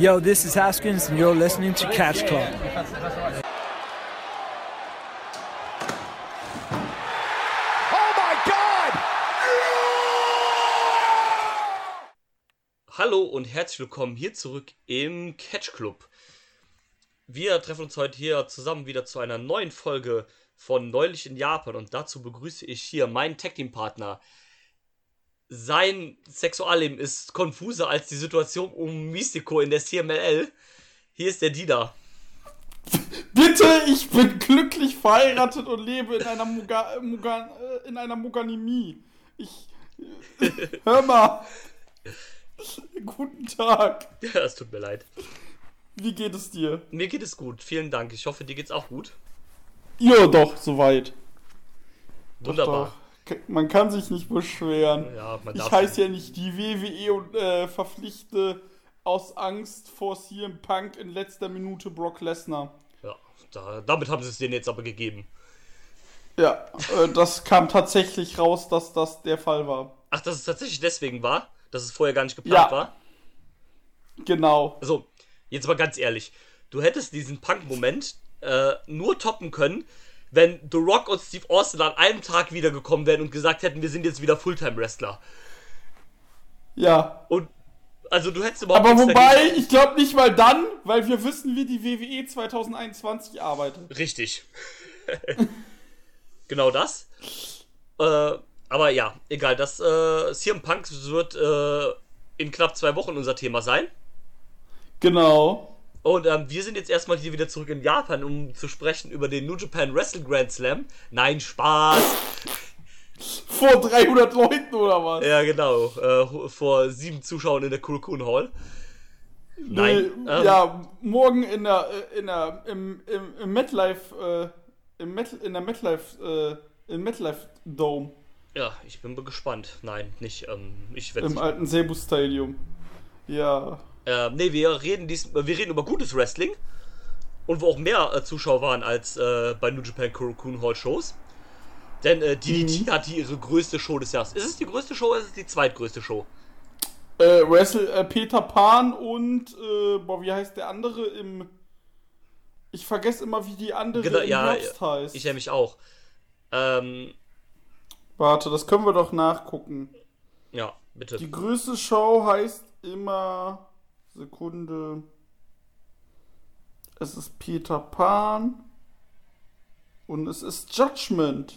Yo, this is Haskins, and you're listening to Catch Club. Hallo und herzlich willkommen hier zurück im Catch Club. Wir treffen uns heute hier zusammen wieder zu einer neuen Folge von Neulich in Japan und dazu begrüße ich hier meinen Tag Team Partner. Sein Sexualleben ist konfuser als die Situation um Mystico in der CMLL. Hier ist der Dida. Bitte, ich bin glücklich verheiratet und lebe in einer, Muga, Muga, äh, in einer Moganimie. Ich. Hör mal. Guten Tag. Ja, es tut mir leid. Wie geht es dir? Mir geht es gut, vielen Dank. Ich hoffe, dir geht's auch gut. Ja, doch, soweit. Wunderbar. Doch, doch. Man kann sich nicht beschweren. Ja, ich heiße ja nicht die WWE und äh, verpflichte aus Angst vor CM Punk in letzter Minute Brock Lesnar. Ja, da, damit haben sie es denen jetzt aber gegeben. Ja, äh, das kam tatsächlich raus, dass das der Fall war. Ach, dass es tatsächlich deswegen war? Dass es vorher gar nicht geplant Ja. war? Genau. Also, jetzt mal ganz ehrlich. Du hättest diesen Punk-Moment äh, nur toppen können, wenn The Rock und Steve Austin an einem Tag wiedergekommen wären und gesagt hätten, wir sind jetzt wieder Fulltime-Wrestler. Ja. Und, also du hättest überhaupt Aber wobei, dagegen- ich glaube nicht mal dann, weil wir wissen, wie die WWE 2021 arbeitet. Richtig. genau das. Äh, aber ja, egal. Das äh, CM Punk wird äh, in knapp zwei Wochen unser Thema sein. Genau. Und ähm, wir sind jetzt erstmal hier wieder zurück in Japan, um zu sprechen über den New Japan Wrestling Grand Slam. Nein, Spaß. Vor 300 Leuten oder was? Ja, genau. Äh, vor sieben Zuschauern in der Kurokun Hall. Nein. Nee, ähm, ja, morgen in der, äh, in der, im, im, im MetLife, äh, im Met, in der MetLife, äh, im MetLife Dome, ja, ich bin gespannt. Nein, nicht. Ähm, ich werde im alten Sebu Stadium. Ja. Äh, nee, wir reden, dies, wir reden über gutes Wrestling. Und wo auch mehr äh, Zuschauer waren als äh, bei New Japan Kurokun Hall Shows. Denn äh, DDT Mhm. hat hier ihre größte Show des Jahres. Ist es die größte Show oder ist es die zweitgrößte Show? Äh, Wrestle, äh, Peter Pan und, äh, boah, wie heißt der andere im, ich vergesse immer, wie die andere Genau, im ja, Herbst heißt. Ich nämlich auch. Ähm, Warte, das können wir doch nachgucken. ja, bitte. Die größte Show heißt immer. Sekunde. Es ist Peter Pan. Und es ist Judgment.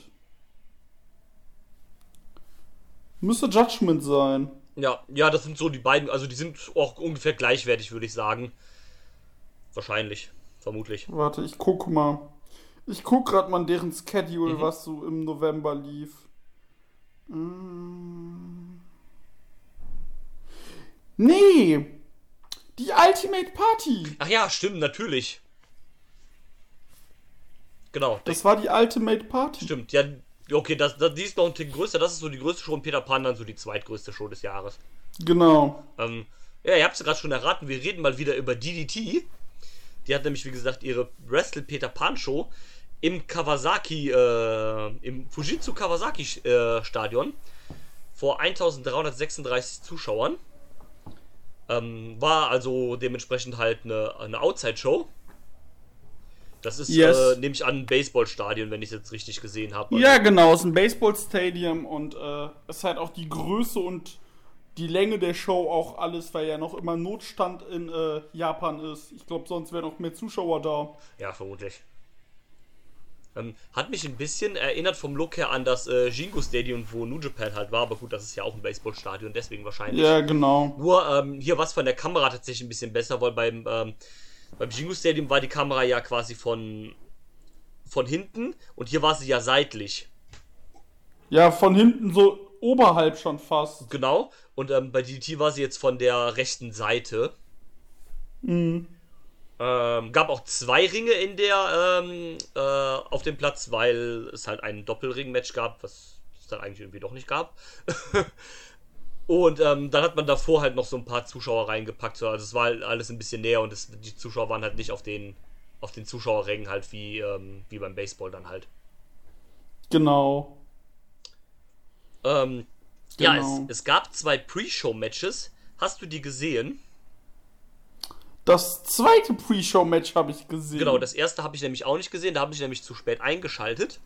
Müsste Judgment sein. Ja, ja, das sind so die beiden, also die sind auch ungefähr gleichwertig, würde ich sagen. Wahrscheinlich, vermutlich. Warte, ich guck mal. Ich guck grad mal deren Schedule, Mhm. was so im November lief. Mm. Nee! Die Ultimate Party! Ach ja, stimmt, natürlich. Genau, das war die Ultimate Party. stimmt. Ja, okay, das, das, die ist noch ein Tick größer. Das ist so die größte Show und Peter Pan dann so die zweitgrößte Show des Jahres. Genau. Ähm, ja, ihr habt es gerade schon erraten, wir reden mal wieder über DDT. Die hat nämlich, wie gesagt, ihre Wrestle Peter Pan Show im Kawasaki, äh, im Fujitsu Kawasaki äh, Stadion vor 1336 Zuschauern. Ähm, war also dementsprechend halt eine, eine Outside-Show. Das ist, Yes. äh, nehme ich an, ein Baseballstadion, wenn ich es jetzt richtig gesehen habe. Ja, genau, es ist ein Baseball-Stadium und äh, es ist halt auch die Größe und die Länge der Show auch alles, weil ja noch immer Notstand in äh, Japan ist. Ich glaube, sonst wären noch mehr Zuschauer da. Ja, vermutlich. Ähm, hat mich ein bisschen erinnert vom Look her an das äh, Jingo Stadium, wo New Japan halt war, aber gut, das ist ja auch ein Baseballstadion, deswegen wahrscheinlich. Ja, genau. Nur ähm, hier war es von der Kamera tatsächlich ein bisschen besser, weil beim, ähm, beim Jingo Stadium war die Kamera ja quasi von, von hinten und hier war sie ja seitlich. Ja, von hinten so oberhalb schon fast. Genau. Und ähm, bei DDT war sie jetzt von der rechten Seite. Mhm. Ähm, gab auch zwei Ringe in der ähm, äh, auf dem Platz, weil es halt ein Doppelring-Match gab, was es dann eigentlich irgendwie doch nicht gab. Und ähm, dann hat man davor halt noch so ein paar Zuschauer reingepackt. So, also es war halt alles ein bisschen näher und es, die Zuschauer waren halt nicht auf den auf den Zuschauerrängen halt wie, ähm, wie beim Baseball dann halt. Genau. Ähm, Ja, Genau. es, es gab zwei Pre-Show-Matches. Hast du die gesehen? Das zweite Pre-Show-Match habe ich gesehen. Genau, das erste habe ich nämlich auch nicht gesehen, da habe ich nämlich zu spät eingeschaltet.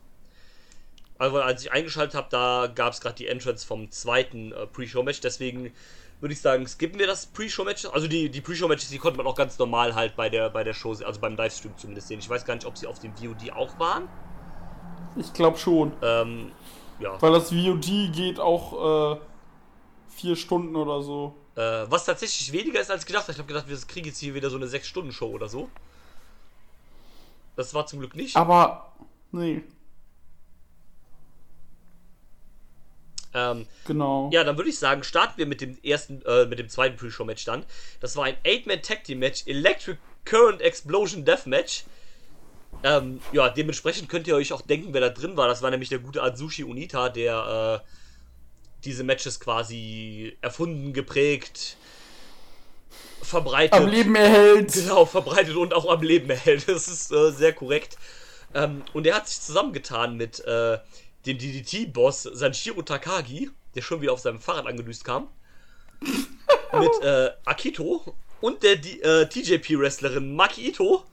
Also als ich eingeschaltet habe, da gab es gerade die Entrance vom zweiten äh, Pre-Show-Match, deswegen würde ich sagen, skippen wir das Pre-Show-Match. Also die, die Pre-Show-Matches, die konnte man auch ganz normal halt bei der, bei der Show, also beim Livestream zumindest sehen. Ich weiß gar nicht, ob sie auf dem VOD auch waren. Ich glaube schon. Ähm, ja. Weil das VOD geht auch äh, vier Stunden oder so. Äh, was tatsächlich weniger ist als gedacht. Ich habe gedacht, wir kriegen jetzt hier wieder so eine 6-Stunden-Show oder so. Das war zum Glück nicht. Aber, nee, Ähm, genau. ja, dann würde ich sagen, starten wir mit dem ersten, äh, mit dem zweiten Pre-Show-Match dann. Das war ein 8-Man Tag Team Match, Electric Current Explosion Death Match. Ähm, ja, dementsprechend könnt ihr euch auch denken, wer da drin war. Das war nämlich der gute Atsushi Unita, der äh, diese Matches quasi erfunden, geprägt, verbreitet. Am Leben erhält. Genau, verbreitet und auch am Leben erhält. Das ist äh, sehr korrekt. Ähm, und er hat sich zusammengetan mit äh, dem DDT-Boss Sanshiro Takagi, der schon wieder auf seinem Fahrrad angedüst kam. mit äh, Akito und der äh, TJP-Wrestlerin Maki Ito.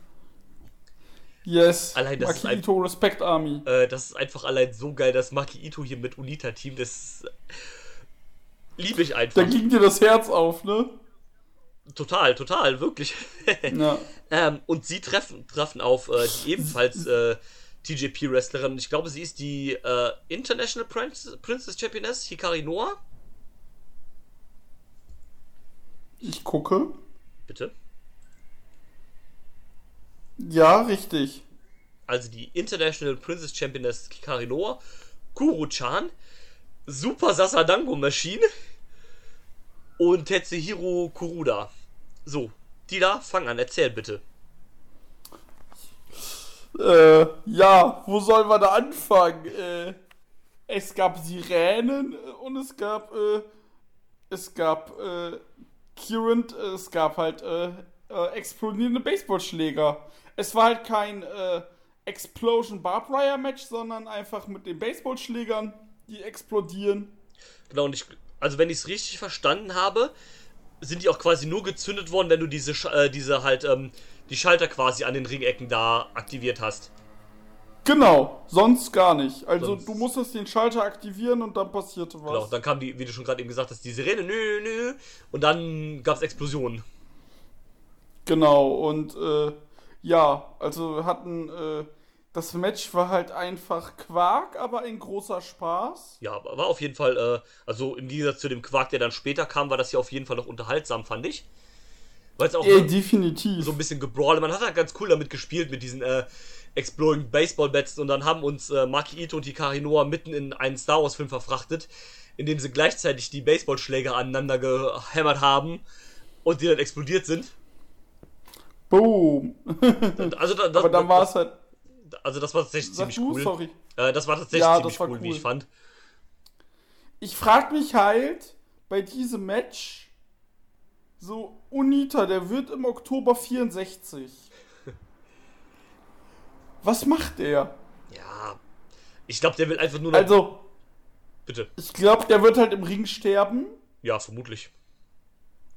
Yes. Allein das ist ein- Makito Respect Army. Äh, das ist einfach allein so geil, dass Maki Ito hier mit Unita-Team, das liebe ich einfach. Da ging dir das Herz auf, ne? Total, total, wirklich. Ja. Ähm, und sie treffen, treffen auf äh, die ebenfalls äh, TJP-Wrestlerin. Ich glaube, sie ist die äh, International Princess, Princess Championess, Hikari Noah. Ich gucke. Bitte. Ja, richtig. Also die International Princess Championess Hikari Noah, Kuro-chan, Super Sasadango Machine und Tetsuhiro Kuruda. So, die da, fang an, erzähl bitte. Äh, ja, wo sollen wir da anfangen? Äh, es gab Sirenen und es gab, äh, es gab, äh, Current, es gab halt, äh, äh, explodierende Baseballschläger. Es war halt kein, äh, Explosion Barbed Wire Match, sondern einfach mit den Baseballschlägern, die explodieren. Genau, und ich, also wenn ich es richtig verstanden habe, sind die auch quasi nur gezündet worden, wenn du diese, Sch- äh, diese halt, ähm, die Schalter quasi an den Ringecken da aktiviert hast. Genau, sonst gar nicht. Also Sonst- du musstest den Schalter aktivieren und dann passierte was. Genau, dann kam die, wie du schon gerade eben gesagt hast, die Sirene, nö, nö, und dann gab es Explosionen. Genau, und äh, ja, also hatten, äh, das Match war halt einfach Quark, aber ein großer Spaß. Ja, aber war auf jeden Fall, äh, also im Gegensatz zu dem Quark, der dann später kam, war das ja auf jeden Fall noch unterhaltsam, fand ich. Weil es auch Äh, definitiv. so ein bisschen gebrawle. Man hat halt ganz cool damit gespielt, mit diesen äh, Exploding Baseball Bats und dann haben uns äh, Maki Ito und Hikari Noah mitten in einen Star Wars Film verfrachtet, in dem sie gleichzeitig die Baseballschläger aneinander gehämmert haben und die dann explodiert sind. Boom. Also, da, das, aber dann war es halt. also das war tatsächlich Sag ziemlich du, cool. sorry. Äh, das war tatsächlich Ja, das ziemlich war cool, wie cool. ich fand. Ich frag mich halt bei diesem Match, so Unita, der wird im Oktober 64. Was macht der? Ja. Ich glaube, der will einfach nur noch. Also, Bitte. ich glaube, der wird halt im Ring sterben. Ja, vermutlich.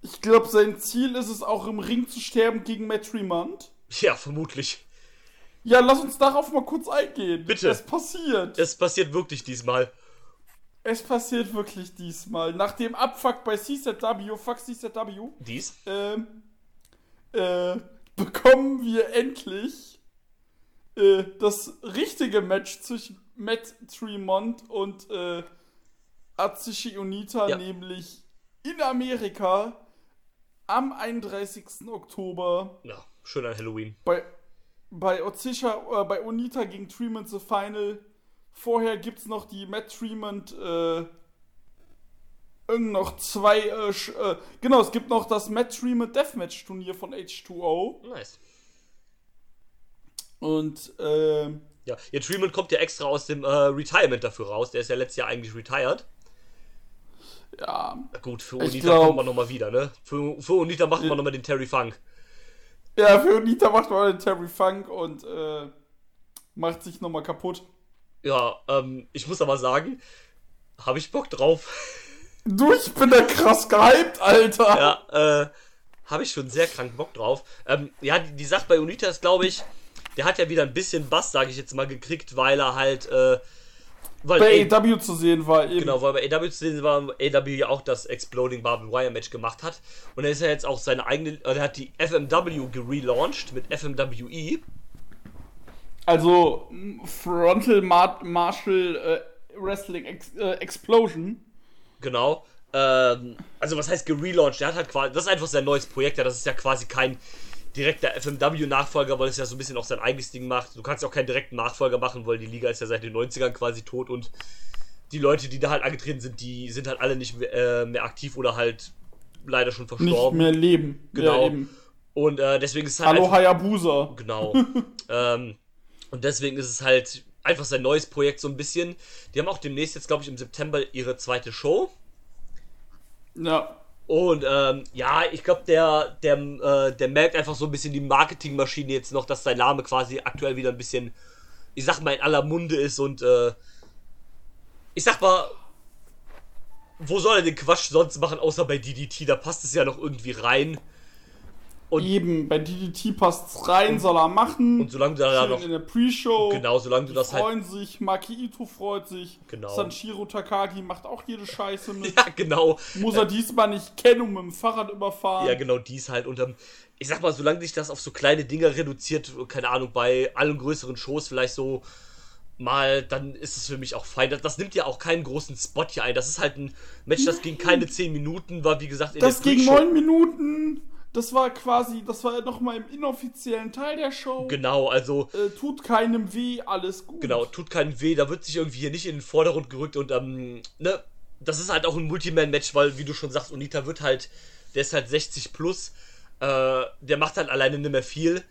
Ich glaube, sein Ziel ist es auch im Ring zu sterben gegen Matt Tremont. Ja, vermutlich. Ja, lass uns darauf mal kurz eingehen. Bitte. Es passiert. Es passiert wirklich diesmal. Es passiert wirklich diesmal. Nach dem Abfuck bei CZW, fuck CZW, Dies. ähm, äh, bekommen wir endlich äh, das richtige Match zwischen Matt Tremont und äh, Atsushi Onita, Ja. nämlich in Amerika am 31. Oktober Ja, schön an Halloween. bei, bei Otsisha, äh, bei Onita gegen Tremont the Final. Vorher gibt's noch die Matt Tremont, äh, irgend noch zwei, äh, äh, genau, es gibt noch das Matt Tremont Deathmatch Turnier von H2O. Nice. Und, ähm, Ja, ihr Tremont kommt ja extra aus dem äh, Retirement dafür raus. Der ist ja letztes Jahr eigentlich retired. Ja, gut, für Ich Unita glaub- kommt man nochmal wieder, ne? Für, für Unita macht man nochmal den Terry Funk. ja, für Onita macht man den Terry Funk und, äh, macht sich nochmal kaputt. Ja, ähm, ich muss aber sagen, habe ich Bock drauf. Du, ich bin da krass gehypt, Alter. ja, äh, habe ich schon sehr krank Bock drauf. Ähm, ja, die, die Sache bei Unita ist, glaube ich, der hat ja wieder ein bisschen Bass, sage ich jetzt mal, gekriegt, weil er halt. Äh, weil Bei A- AW zu sehen war eben. Genau, weil bei AW zu sehen war, AW ja auch das Exploding Barbed Wire Match gemacht hat. Und er ist ja jetzt auch seine eigene, äh, er hat die FMW gelauncht mit FMWE. Also Frontal Mar Martial äh, Wrestling Ex äh, Explosion. Genau. Ähm, also was heißt gelauncht? Der hat halt quasi, das ist einfach sein neues Projekt, ja, das ist ja quasi kein direkter FMW-Nachfolger, weil es ja so ein bisschen auch sein eigenes Ding macht. Du kannst ja auch keinen direkten Nachfolger machen, weil die Liga ist ja seit den 90ern quasi tot und die Leute, die da halt angetreten sind, die sind halt alle nicht mehr, äh, mehr aktiv oder halt leider schon Nicht verstorben. mehr leben. Genau. Ja. Und äh, deswegen ist es halt Hallo einfach- Hayabusa. Genau. ähm, und deswegen ist es halt einfach sein neues Projekt so ein bisschen. Die haben auch demnächst jetzt, glaube ich, im September ihre zweite Show. Ja. Und ähm, ja, ich glaube, der, der, äh, der merkt einfach so ein bisschen die Marketingmaschine jetzt noch, dass sein Name quasi aktuell wieder ein bisschen, ich sag mal, in aller Munde ist und äh, ich sag mal, wo soll er den Quatsch sonst machen, außer bei DDT? Da passt es ja noch irgendwie rein. Und- Eben, bei DDT passt's rein, soll er machen. Und solange du da Schön noch. in der Pre-Show. Genau, solange du das halt. freuen sich, Maki Ito freut sich. Genau. Sanshiro Takagi macht auch jede Scheiße mit. Ja, genau. Muss er diesmal nicht kennen und mit dem Fahrrad überfahren. Ja, genau, dies halt unterm. Ich sag mal, solange sich das auf so kleine Dinger reduziert, keine Ahnung, bei allen größeren Shows vielleicht so mal, dann ist es für mich auch fein. Das, das nimmt ja auch keinen großen Spot hier ein. Das ist halt ein Match, das ging keine 10 Minuten, war wie gesagt in Das der ging Pre-Show. neun Minuten. Das war quasi, das war nochmal im inoffiziellen Teil der Show. Genau, also, Äh, tut keinem weh, alles gut. genau, tut keinen weh, da wird sich irgendwie hier nicht in den Vordergrund gerückt und, ähm, ne, das ist halt auch ein Multiman-Match, weil, wie du schon sagst, Unita wird halt, der ist halt 60 plus, äh, der macht halt alleine nicht mehr viel,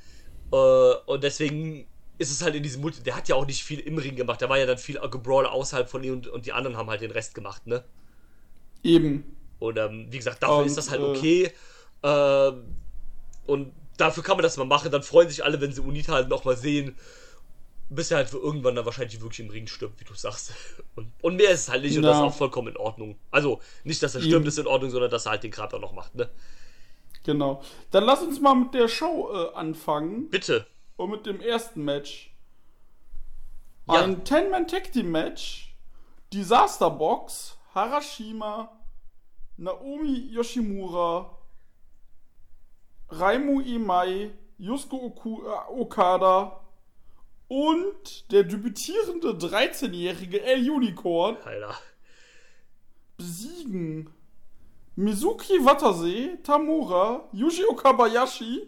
äh, und deswegen ist es halt in diesem Multi, der hat ja auch nicht viel im Ring gemacht, da war ja dann viel Gebrawler außerhalb von ihm und, und die anderen haben halt den Rest gemacht, ne? Eben. Und ähm, wie gesagt, dafür Und, ist das halt äh, okay. Ähm, und dafür kann man das mal machen. Dann freuen sich alle, wenn sie Unita halt nochmal sehen. Bis er halt irgendwann dann wahrscheinlich wirklich im Ring stirbt, wie du sagst. Und, und mehr ist es halt nicht und das ist auch vollkommen in Ordnung. Also nicht, dass er Eben. stirbt, ist in Ordnung, sondern dass er halt den Grab auch noch macht, ne? Genau. Dann lass uns mal mit der Show äh, anfangen. Bitte. Und mit dem ersten Match. Ja. Ein 10-Man-Tag-Team-Match. Disaster Box. Harashima. Naomi Yoshimura. Raimu Imai. Yusuke äh, Okada. Und der debütierende 13-jährige El Unicorn Alter. besiegen Mizuki Watase, Tamura, Yuji Okabayashi,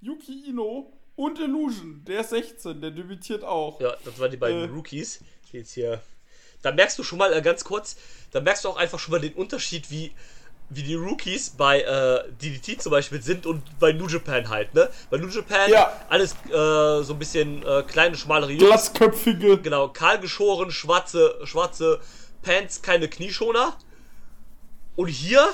Yuki Ino und Illusion. Der ist 16, der debütiert auch. Ja, das waren die beiden Äh. Rookies. Die jetzt hier. Da merkst du schon mal äh, ganz kurz, da merkst du auch einfach schon mal den Unterschied, wie, wie die Rookies bei äh, DDT zum Beispiel sind und bei New Japan halt, ne? Bei New Japan Ja. alles äh, so ein bisschen äh, kleine, schmalere Jungs. Glatzköpfige. Genau, kahl geschoren, schwarze, schwarze Pants, keine Knieschoner. Und hier,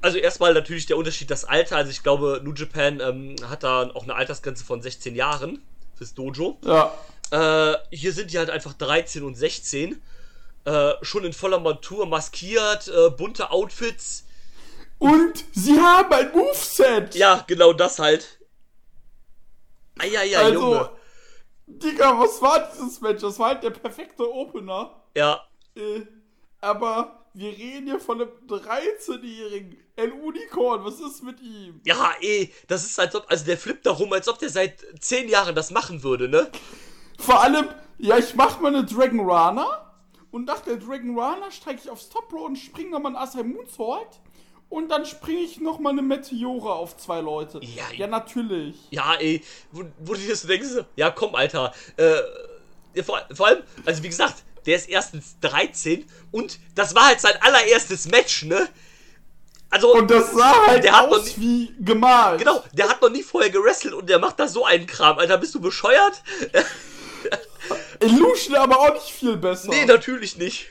also erstmal natürlich der Unterschied, das Alter. Also ich glaube, New Japan ähm, hat da auch eine Altersgrenze von 16 Jahren fürs Dojo. Ja. Äh, hier sind die halt einfach 13 und 16. Äh, schon in voller Montur, maskiert, äh, bunte Outfits. Und sie haben ein Moveset. Ja, genau das halt. Eieiei, also, Junge. Digga, was war dieses Match? Das war halt der perfekte Opener. Ja, Äh, aber wir reden hier von einem 13-jährigen El Unicorn. Was ist mit ihm? ja, eh, das ist als ob, also der flippt da rum, als ob der seit 10 Jahren das machen würde, ne? Vor allem, ja, ich mach mal eine Dragon Rana und nach der Dragon Rana steige ich aufs Top Row und springe nochmal ein Asai Moonsault und dann springe ich nochmal eine Meteora auf zwei Leute. Ja, ja natürlich. Ja, ey, wo, wo du dir so denkst, ja komm, Alter. Äh, vor, vor allem, also wie gesagt, der ist erstens 13 und das war halt sein allererstes Match, ne? Also, Und das sah halt Der hat noch aus wie gemalt. genau, der hat noch nie vorher gewrestelt und der macht da so einen Kram. Alter, bist du bescheuert? Illusion aber auch nicht viel besser. Nee, natürlich nicht.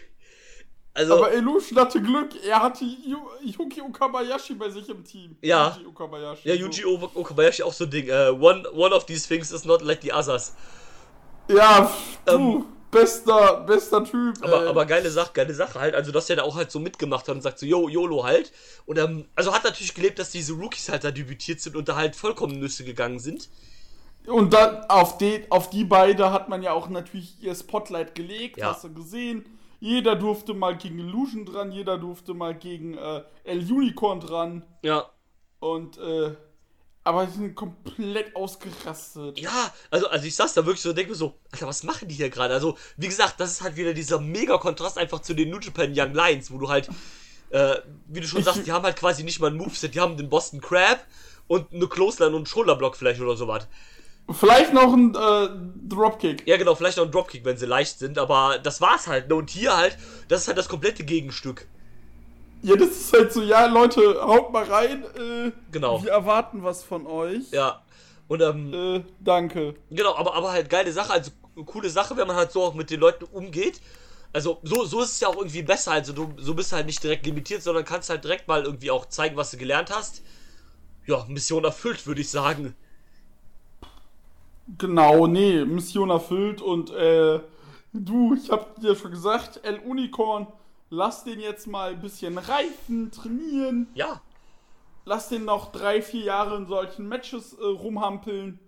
Also, aber Illusion hatte Glück, er hatte Yu Yuki Okabayashi bei sich im Team. Ja. Yuji Okabayashi. ja, Yuji Okabayashi auch so ein Ding. Äh, one, one of these things is not like the others. Ja, pf, du. Ähm, bester, bester Typ. Aber, aber geile Sache, geile Sache halt. Also, dass der da auch halt so mitgemacht hat und sagt so, yo, YOLO halt. Und ähm, also hat natürlich gelebt, dass diese Rookies halt da debütiert sind und da halt vollkommen Nüsse gegangen sind. Und dann auf die, auf die beide hat man ja auch natürlich ihr Spotlight gelegt, Ja. hast du gesehen. Jeder durfte mal gegen Illusion dran, jeder durfte mal gegen äh, El Unicorn dran. Ja. Und, äh, aber die sind komplett ausgerastet. Ja, also, also ich saß da wirklich so und denke mir so, Alter, was machen die hier gerade? Also, wie gesagt, das ist halt wieder dieser mega Kontrast einfach zu den New Japan Young Lions, wo du halt, äh, wie du schon Ich- sagst, die haben halt quasi nicht mal ein Moveset, die haben den Boston Crab und eine Clothesline und einen Shoulderblock vielleicht oder sowas. Vielleicht noch ein äh, Dropkick. Ja, genau, vielleicht noch ein Dropkick, wenn sie leicht sind, aber das war's halt. Ne? Und hier halt, das ist halt das komplette Gegenstück. Ja, das ist halt so, ja, Leute, haut mal rein. Äh, Genau. Wir erwarten was von euch. Ja. Und ähm, Äh, danke. Genau, aber, aber halt geile Sache, also coole Sache, wenn man halt so auch mit den Leuten umgeht. Also so, so ist es ja auch irgendwie besser, also du so bist halt nicht direkt limitiert, sondern kannst halt direkt mal irgendwie auch zeigen, was du gelernt hast. Ja, Mission erfüllt, würde ich sagen. Genau, nee, Mission erfüllt und äh, du, ich hab dir schon gesagt, El Unicorn, lass den jetzt mal ein bisschen reifen, trainieren, Ja, lass den noch drei, vier Jahre in solchen Matches äh, rumhampeln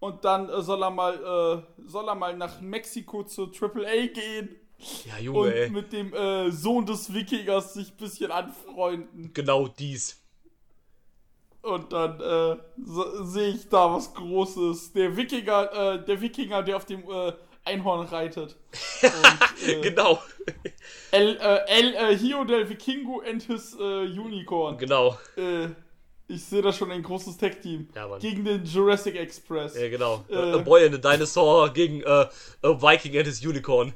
und dann äh, soll er mal, äh, soll er mal nach Mexiko zur AAA gehen ja, Junge, und ey. mit dem äh, Sohn des Wikingers sich ein bisschen anfreunden. Genau dies. Und dann äh, so, sehe ich da was Großes. Der Wikinger, äh, der Wikinger, der auf dem äh, Einhorn reitet. Und, äh, Genau. El, äh, El äh, Hio del Vikingo and his Unicorn. genau. Ich sehe da schon ein großes Tech-Team. Ja. Gegen den Jurassic Express. Ja, genau. A Boy and a Dinosaur gegen a Viking and his Unicorn.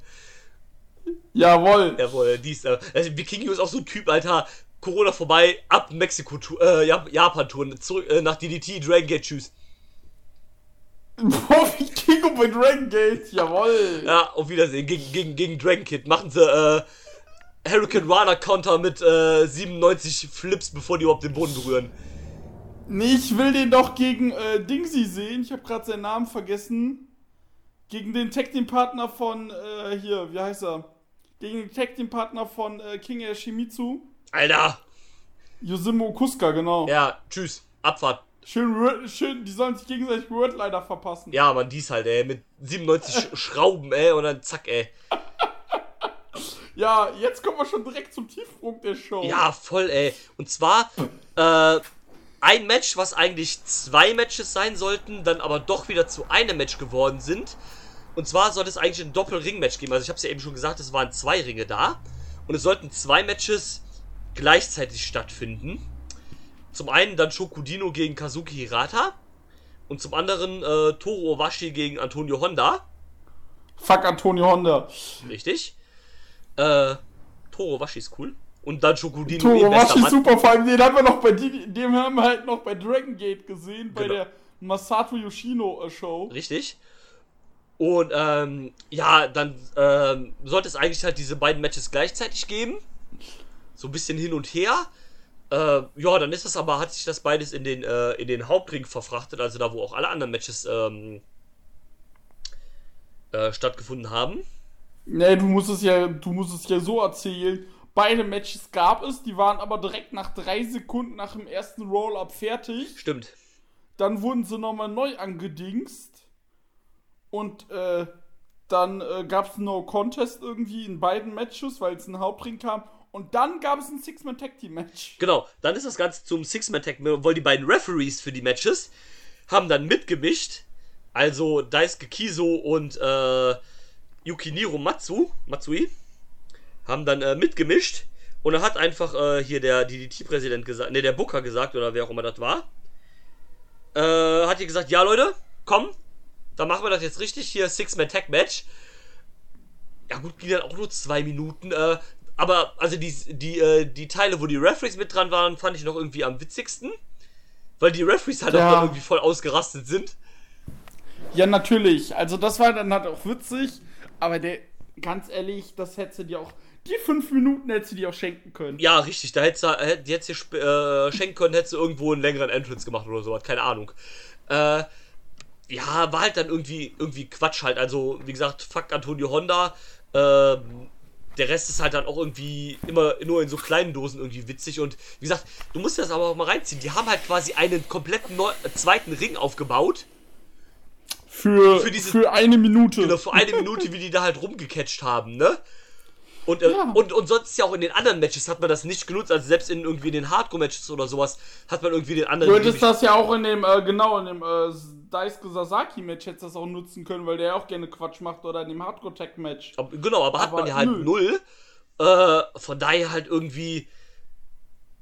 Jawohl. Jawohl, dies. Äh, also Vikingo ist auch so ein Typ, Alter. Corona vorbei, ab Mexiko, äh, Jap- Japan-Touren, zurück äh, nach DDT, Dragon Gate, tschüss. Boah, Vikingo bei Dragon Gate. Jawohl. Ja, auf Wiedersehen. Gegen, gegen, gegen Dragon Kid. Machen sie äh, Hurricane Rana Counter mit äh, 97 Flips, bevor die überhaupt den Boden berühren. Nee, ich will den doch gegen äh, Dingsy sehen. Ich habe gerade seinen Namen vergessen. Gegen den Tag Team Partner von äh, hier, wie heißt er? Gegen den Tag Team Partner von äh, King Shimizu. Alter! Yosimo Kuska, genau. Ja, tschüss. Abfahrt. Schön, schön, die sollen sich gegenseitig Word leider verpassen. Ja, man, dies halt, ey. Mit 97 Sch Schrauben, ey. Und dann zack, ey. Ja, jetzt kommen wir schon direkt zum Tiefpunkt der Show. Ja, voll, ey. Und zwar, äh, ein Match, was eigentlich zwei Matches sein sollten, dann aber doch wieder zu einem Match geworden sind. Und zwar soll es eigentlich ein Doppel-Ring-Match geben. Also ich habe es ja eben schon gesagt, es waren zwei Ringe da. Und es sollten zwei Matches gleichzeitig stattfinden. Zum einen dann Shokudino gegen Kazuki Hirata. Und zum anderen äh, Toro Owashi gegen Antonio Honda. Fuck Antonio Honda. Richtig. Äh, Toro Owashi ist cool. Und dann Shokudino Toro eh bester Washi Mann. super, vor allem den haben wir noch bei dem haben wir halt noch bei Dragon Gate gesehen, bei Genau. der Masato Yoshino äh, Show. Richtig. Und ähm, ja, dann ähm, sollte es eigentlich halt diese beiden Matches gleichzeitig geben. So ein bisschen hin und her. Äh, ja, dann ist das aber, hat sich das beides in den, äh, in den Hauptring verfrachtet, also da, wo auch alle anderen Matches ähm, äh, stattgefunden haben. Nee, du musst es ja, du musst es ja so erzählen. Beide Matches gab es, die waren aber direkt nach drei Sekunden nach dem ersten Roll-Up fertig. Stimmt. Dann wurden sie nochmal neu angedingst. Und äh, dann äh, gab es No Contest irgendwie in beiden Matches, weil es ein Hauptring kam. Und dann gab es ein Six-Man-Tag-Team-Match. Genau, dann ist das Ganze zum Six-Man-Tag, weil die beiden Referees für die Matches haben dann mitgemischt. Also Daisuke Kiso und äh, Yukiniro Matsu, Matsui haben dann äh, mitgemischt. Und dann hat einfach äh, hier der DDT-Präsident gesagt, ne, der Booker gesagt, oder wer auch immer das war, äh, hat hier gesagt, ja Leute, komm, dann machen wir das jetzt richtig, hier Six-Man-Tag-Match. Ja gut, ging dann auch nur zwei Minuten, äh, aber also die, die, äh, die Teile, wo die Referees mit dran waren, fand ich noch irgendwie am witzigsten. Weil die Referees halt Ja. auch dann irgendwie voll ausgerastet sind. Ja, natürlich. Also das war dann halt auch witzig. Aber der, ganz ehrlich, das hättest du dir auch, die fünf Minuten hättest du dir auch schenken können. Ja, richtig, da hättest du, die hättest du äh, schenken können, hättest du irgendwo einen längeren Entrance gemacht oder sowas, keine Ahnung. Äh, ja, war halt dann irgendwie, irgendwie Quatsch halt. Also, wie gesagt, fuck Antonio Honda. Ähm, der Rest ist halt dann auch irgendwie immer nur in so kleinen Dosen irgendwie witzig. Und wie gesagt, du musst das aber auch mal reinziehen. Die haben halt quasi einen kompletten neu, äh, zweiten Ring aufgebaut. Für, Für für, diese- eine Minute. Genau, für eine Minute, wie die da halt rumgecatcht haben, ne? Und, äh, Ja. und, und sonst ja auch in den anderen Matches hat man das nicht genutzt. Also selbst in irgendwie den Hardcore-Matches oder sowas hat man irgendwie den anderen. Du hättest das ja auch in dem, äh, genau, in dem äh, Daisuke Sasaki-Match hättest du das auch nutzen können, weil der ja auch gerne Quatsch macht oder in dem Hardcore-Tag-Match. Genau, aber hat Aber man ja halt nö. null. Äh, von daher halt irgendwie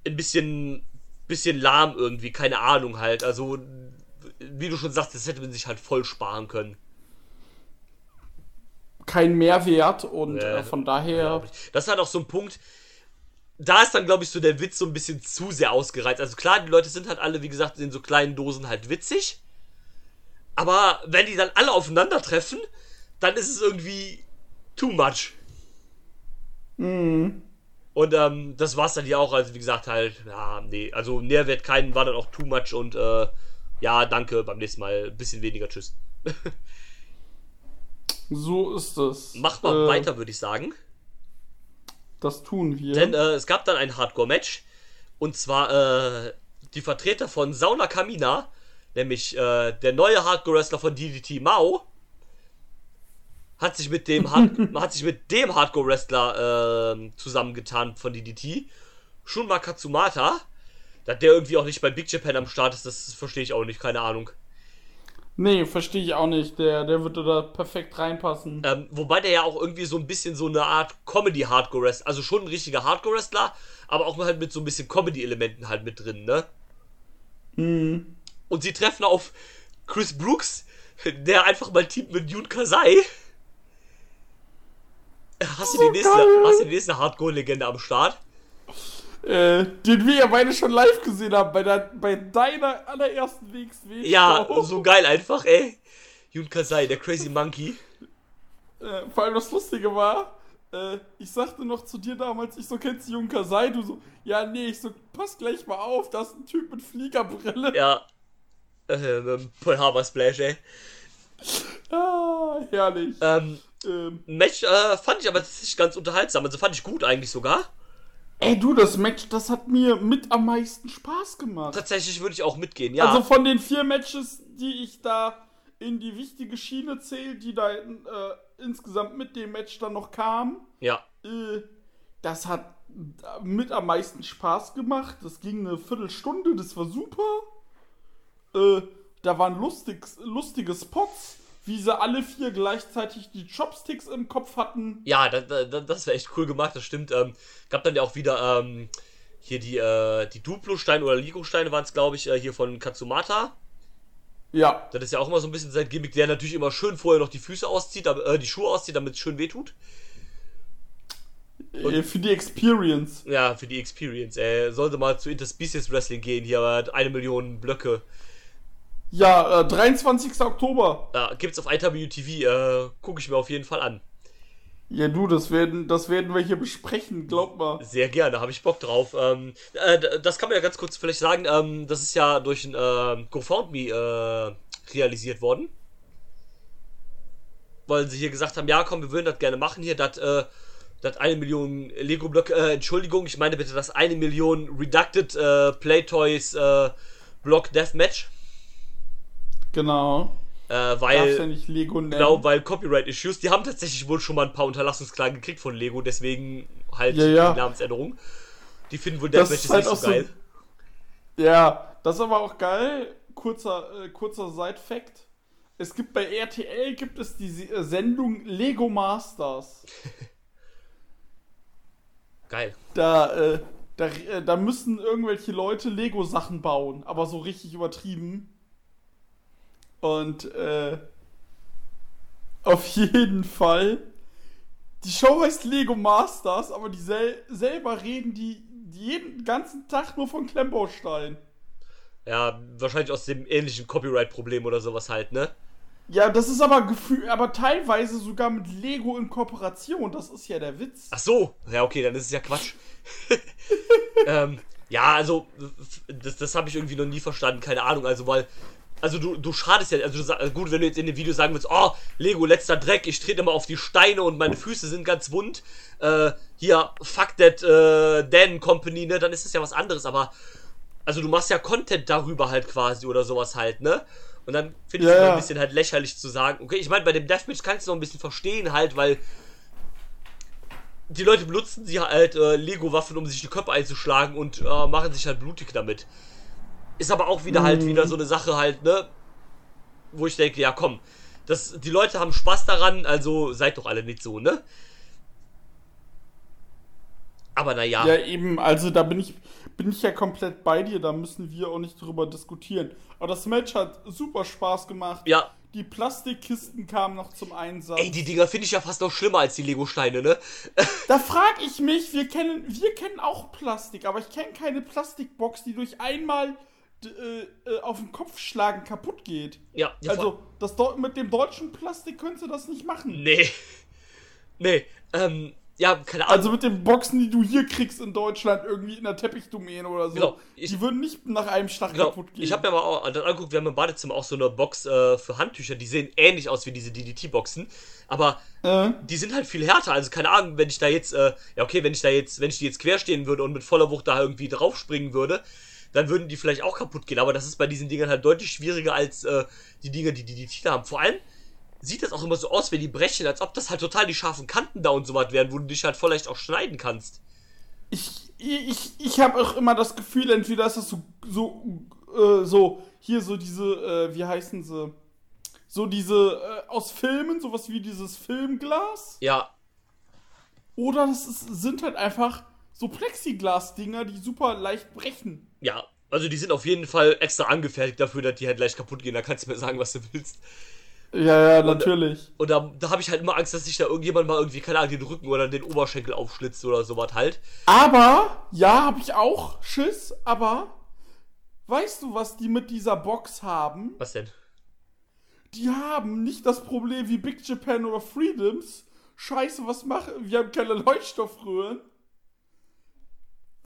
ein bisschen, bisschen lahm irgendwie, keine Ahnung halt. Also, wie du schon sagst, das hätte man sich halt voll sparen können. Kein Mehrwert und Ja. äh, von daher. Das ist halt auch so ein Punkt. Da ist dann, glaube ich, so der Witz so ein bisschen zu sehr ausgereizt. Also klar, die Leute sind halt alle, wie gesagt, in so kleinen Dosen halt witzig. Aber wenn die dann alle aufeinandertreffen, dann ist es irgendwie too much. Mhm. Und ähm, das war's dann hier auch. Also wie gesagt, halt, ja, nee, also Nährwert keinen war dann auch too much und äh, ja, danke, beim nächsten Mal ein bisschen weniger, tschüss. So ist es. Mach mal Äh, weiter, würde ich sagen. Das tun wir. Denn äh, es gab dann ein Hardcore-Match. Und zwar äh, die Vertreter von Sauna Kamina, nämlich äh, der neue Hardcore-Wrestler von DDT Mao, hat sich mit dem, Hard hat sich mit dem Hardcore-Wrestler äh, zusammengetan von DDT, Shunma Katsumata. Dass der irgendwie auch nicht bei Big Japan am Start ist, das verstehe ich auch nicht, keine Ahnung. nee, verstehe ich auch nicht. Der, der würde da perfekt reinpassen. Ähm, wobei der ja auch irgendwie so ein bisschen so eine Art Comedy-Hardcore-Wrestler, also schon ein richtiger Hardcore-Wrestler, aber auch halt mit so ein bisschen Comedy-Elementen halt mit drin, ne? Mhm. Und sie treffen auf Chris Brooks, der einfach mal teamt mit Jun Kasai. Hast du, die nächste, geil. hast du die nächste Hardcore-Legende am Start? Äh, den wir ja beide schon live gesehen haben, bei, der, bei deiner allerersten WXW. Ja, Show. so geil einfach, ey. Jun Kasai, der Crazy Monkey. Äh, vor allem das Lustige war, äh, ich sagte noch zu dir damals, ich so, kennst du Jun Kasai? Du so, ja, nee, ich so, pass gleich mal auf, da ist ein Typ mit Fliegerbrille. Ja. Äh, ähm, Pearl Harbor Splash, ey. Ah, herrlich. Ähm, Ähm, Match äh, fand ich aber tatsächlich ganz unterhaltsam. Also fand ich gut eigentlich sogar. ey, du, das Match, das hat mir mit am meisten Spaß gemacht. Tatsächlich würde ich auch mitgehen, ja. Also von den vier Matches, die ich da in die wichtige Schiene zähle, die da äh, insgesamt mit dem Match dann noch kamen, ja. äh, das hat mit am meisten Spaß gemacht. Das ging eine Viertelstunde, das war super. Äh, da waren lustig, lustige Spots, wie sie alle vier gleichzeitig die Chopsticks im Kopf hatten. Ja, das, das, das wäre echt cool gemacht, das stimmt. Ähm, gab dann ja auch wieder ähm, hier die, äh, die Duplo-Steine oder Ligo-Steine waren es, glaube ich, äh, hier von Katsumata. Ja, Das ist ja auch immer so ein bisschen sein Gimmick, der natürlich immer schön vorher noch die Füße auszieht, äh, die Schuhe auszieht, damit es schön wehtut. äh, für die Experience. Ja, für die Experience. Äh, sollte mal zu Interspecies Wrestling gehen, hier hat eine Million Blöcke. Ja, äh, 23. Oktober. Da gibt's auf IWTV, äh, gucke ich mir auf jeden Fall an. Ja, du, das werden, das werden wir hier besprechen, glaub mal. Sehr gerne, habe ich Bock drauf. Ähm, äh, das kann man ja ganz kurz vielleicht sagen. Ähm, das ist ja durch ein äh, GoFundMe äh, realisiert worden. Weil sie hier gesagt haben, ja komm, wir würden das gerne machen hier, das äh, das eine Million Lego-Blöcke, äh, Entschuldigung, ich meine bitte das eine Million Reducted äh, Playtoys äh, Block Deathmatch. Genau. Äh, Darfst ja weil, nicht Lego nennen. genau, weil Copyright-Issues, die haben tatsächlich wohl schon mal ein paar Unterlassungsklagen gekriegt von Lego, deswegen halt Ja, ja. die Namensänderung. Die finden wohl Das Deathmatches ist halt nicht so so- geil. Ja, das ist aber auch geil. Kurzer, äh, kurzer Side-Fact. Es gibt bei RTL gibt es die äh, Sendung Lego Masters. Geil. Da, äh, da, äh, da müssen irgendwelche Leute Lego-Sachen bauen, aber so richtig übertrieben. Und äh, auf jeden Fall. Die Show heißt Lego Masters, aber die sel selber reden die, jeden ganzen Tag nur von Klemmbaustein. Ja, wahrscheinlich aus dem ähnlichen Copyright-Problem oder sowas halt, ne? Ja, das ist aber gefühl, aber teilweise sogar mit Lego in Kooperation. Das ist ja der Witz. Ach so. Ja, okay, dann ist es ja Quatsch. ähm, ja, also, das, das habe ich irgendwie noch nie verstanden, keine Ahnung. Also, weil also du, du schadest ja, also du, sag- gut, wenn du jetzt in dem Video sagen willst, oh, Lego, letzter Dreck, ich trete immer auf die Steine und meine Füße sind ganz wund, äh, hier, fuck that, äh, Dan Company, ne, dann ist das ja was anderes, aber, also du machst ja Content darüber halt quasi oder sowas halt, ne? Und dann finde ich Ja, es immer ja. ein bisschen halt lächerlich zu sagen, okay, ich meine, bei dem Deathmatch kannst du noch ein bisschen verstehen halt, weil die Leute benutzen sie halt äh, Lego-Waffen, um sich die Köpfe einzuschlagen und äh, machen sich halt blutig damit. Ist aber auch wieder halt wieder so eine Sache halt, ne? Wo ich denke, ja komm, das, die Leute haben Spaß daran, also seid doch alle nicht so, ne? Aber naja, Ja, eben, also da bin ich, bin ich ja komplett bei dir, da müssen wir auch nicht drüber diskutieren. Aber das Match hat super Spaß gemacht. ja, Die Plastikkisten kamen noch zum Einsatz. ey, die Dinger finde ich ja fast noch schlimmer als die Lego-Steine, ne? Da frag ich mich, wir kennen, wir kennen auch Plastik, aber ich kenne keine Plastikbox, die durch einmal äh, äh, auf den Kopf schlagen kaputt geht. Ja, ja Also, das Deu- mit dem deutschen Plastik könntest du das nicht machen. Nee. Nee, ähm, ja, keine Ahnung. Also mit den Boxen, die du hier kriegst in Deutschland, irgendwie in der Teppichdomäne oder so, Genau, ich- die würden nicht nach einem Schlag Genau, kaputt gehen. ich habe mir mal auch dann angeguckt, wir haben im Badezimmer auch so eine Box äh, für Handtücher, die sehen ähnlich aus wie diese DDT-Boxen, aber äh, die sind halt viel härter, also keine Ahnung, wenn ich da jetzt, äh, ja okay, wenn ich da jetzt, wenn ich die jetzt quer stehen würde und mit voller Wucht da irgendwie draufspringen würde, dann würden die vielleicht auch kaputt gehen, aber das ist bei diesen Dingern halt deutlich schwieriger als äh, die Dinger, die DDT da haben. Vor allem sieht das auch immer so aus, wenn die brechen, als ob das halt total die scharfen Kanten da und so was wären, wo du dich halt vielleicht auch schneiden kannst. ich ich, ich habe auch immer das Gefühl, entweder ist das so, so, äh, so hier so diese, äh, wie heißen sie? So diese äh, aus Filmen, sowas wie dieses Filmglas. Ja, Oder das ist, sind halt einfach so Plexiglas-Dinger, die super leicht brechen. Ja, also die sind auf jeden Fall extra angefertigt dafür, dass die halt gleich kaputt gehen. Da kannst du mir sagen, was du willst. Ja, ja, natürlich. Und da, da habe ich halt immer Angst, dass sich da irgendjemand mal irgendwie, keine Ahnung, den Rücken oder den Oberschenkel aufschlitzt oder sowas halt. Aber, ja, habe ich auch Schiss, aber weißt du, was die mit dieser Box haben? Was denn? Die haben nicht das Problem wie Big Japan oder Freedoms. Scheiße, was machen? Wir haben keine Leuchtstoffröhren.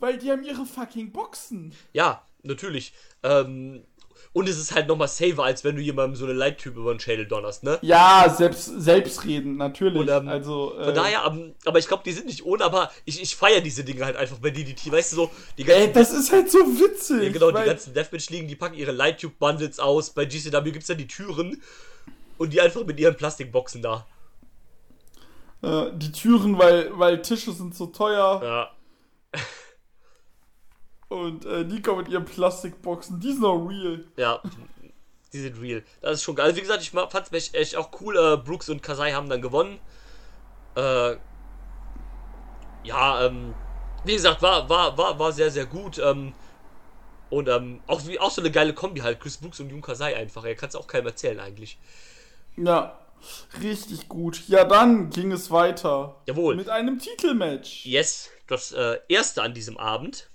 Weil die haben ihre fucking Boxen. Ja, natürlich. Ähm, und es ist halt nochmal safer, als wenn du jemandem so eine Leittübe über den Schädel donnerst, ne? Ja, selbst, selbstredend, natürlich. Und, ähm, also, äh, Von daher, ähm, aber ich glaube, die sind nicht ohne, aber ich, ich feiere diese Dinge halt einfach bei DDT. Weißt du, so, die ganzen, Ey, das ist halt so witzig. ja, genau, die ganzen Deathmatch-Ligen, die packen ihre Lighttube-Bundles aus. Bei GCW gibt's ja die Türen und die einfach mit ihren Plastikboxen da. äh, die Türen, weil, weil Tische sind so teuer. Ja. Und äh, kommen mit ihren Plastikboxen. Die sind auch real. Ja, die sind real. Das ist schon geil. Also wie gesagt, ich fand es echt, echt auch cool. Äh, Brooks und Kasai haben dann gewonnen. Äh, ja, ähm, wie gesagt, war, war, war, war sehr, sehr gut. Ähm, und ähm, auch, wie, auch so eine geile Kombi halt. Chris Brooks und Jun Kasai einfach. Er kann es auch keinem erzählen eigentlich. Ja, richtig gut. Ja, dann ging es weiter. Jawohl. Mit einem Titelmatch. Yes, das äh, erste an diesem Abend.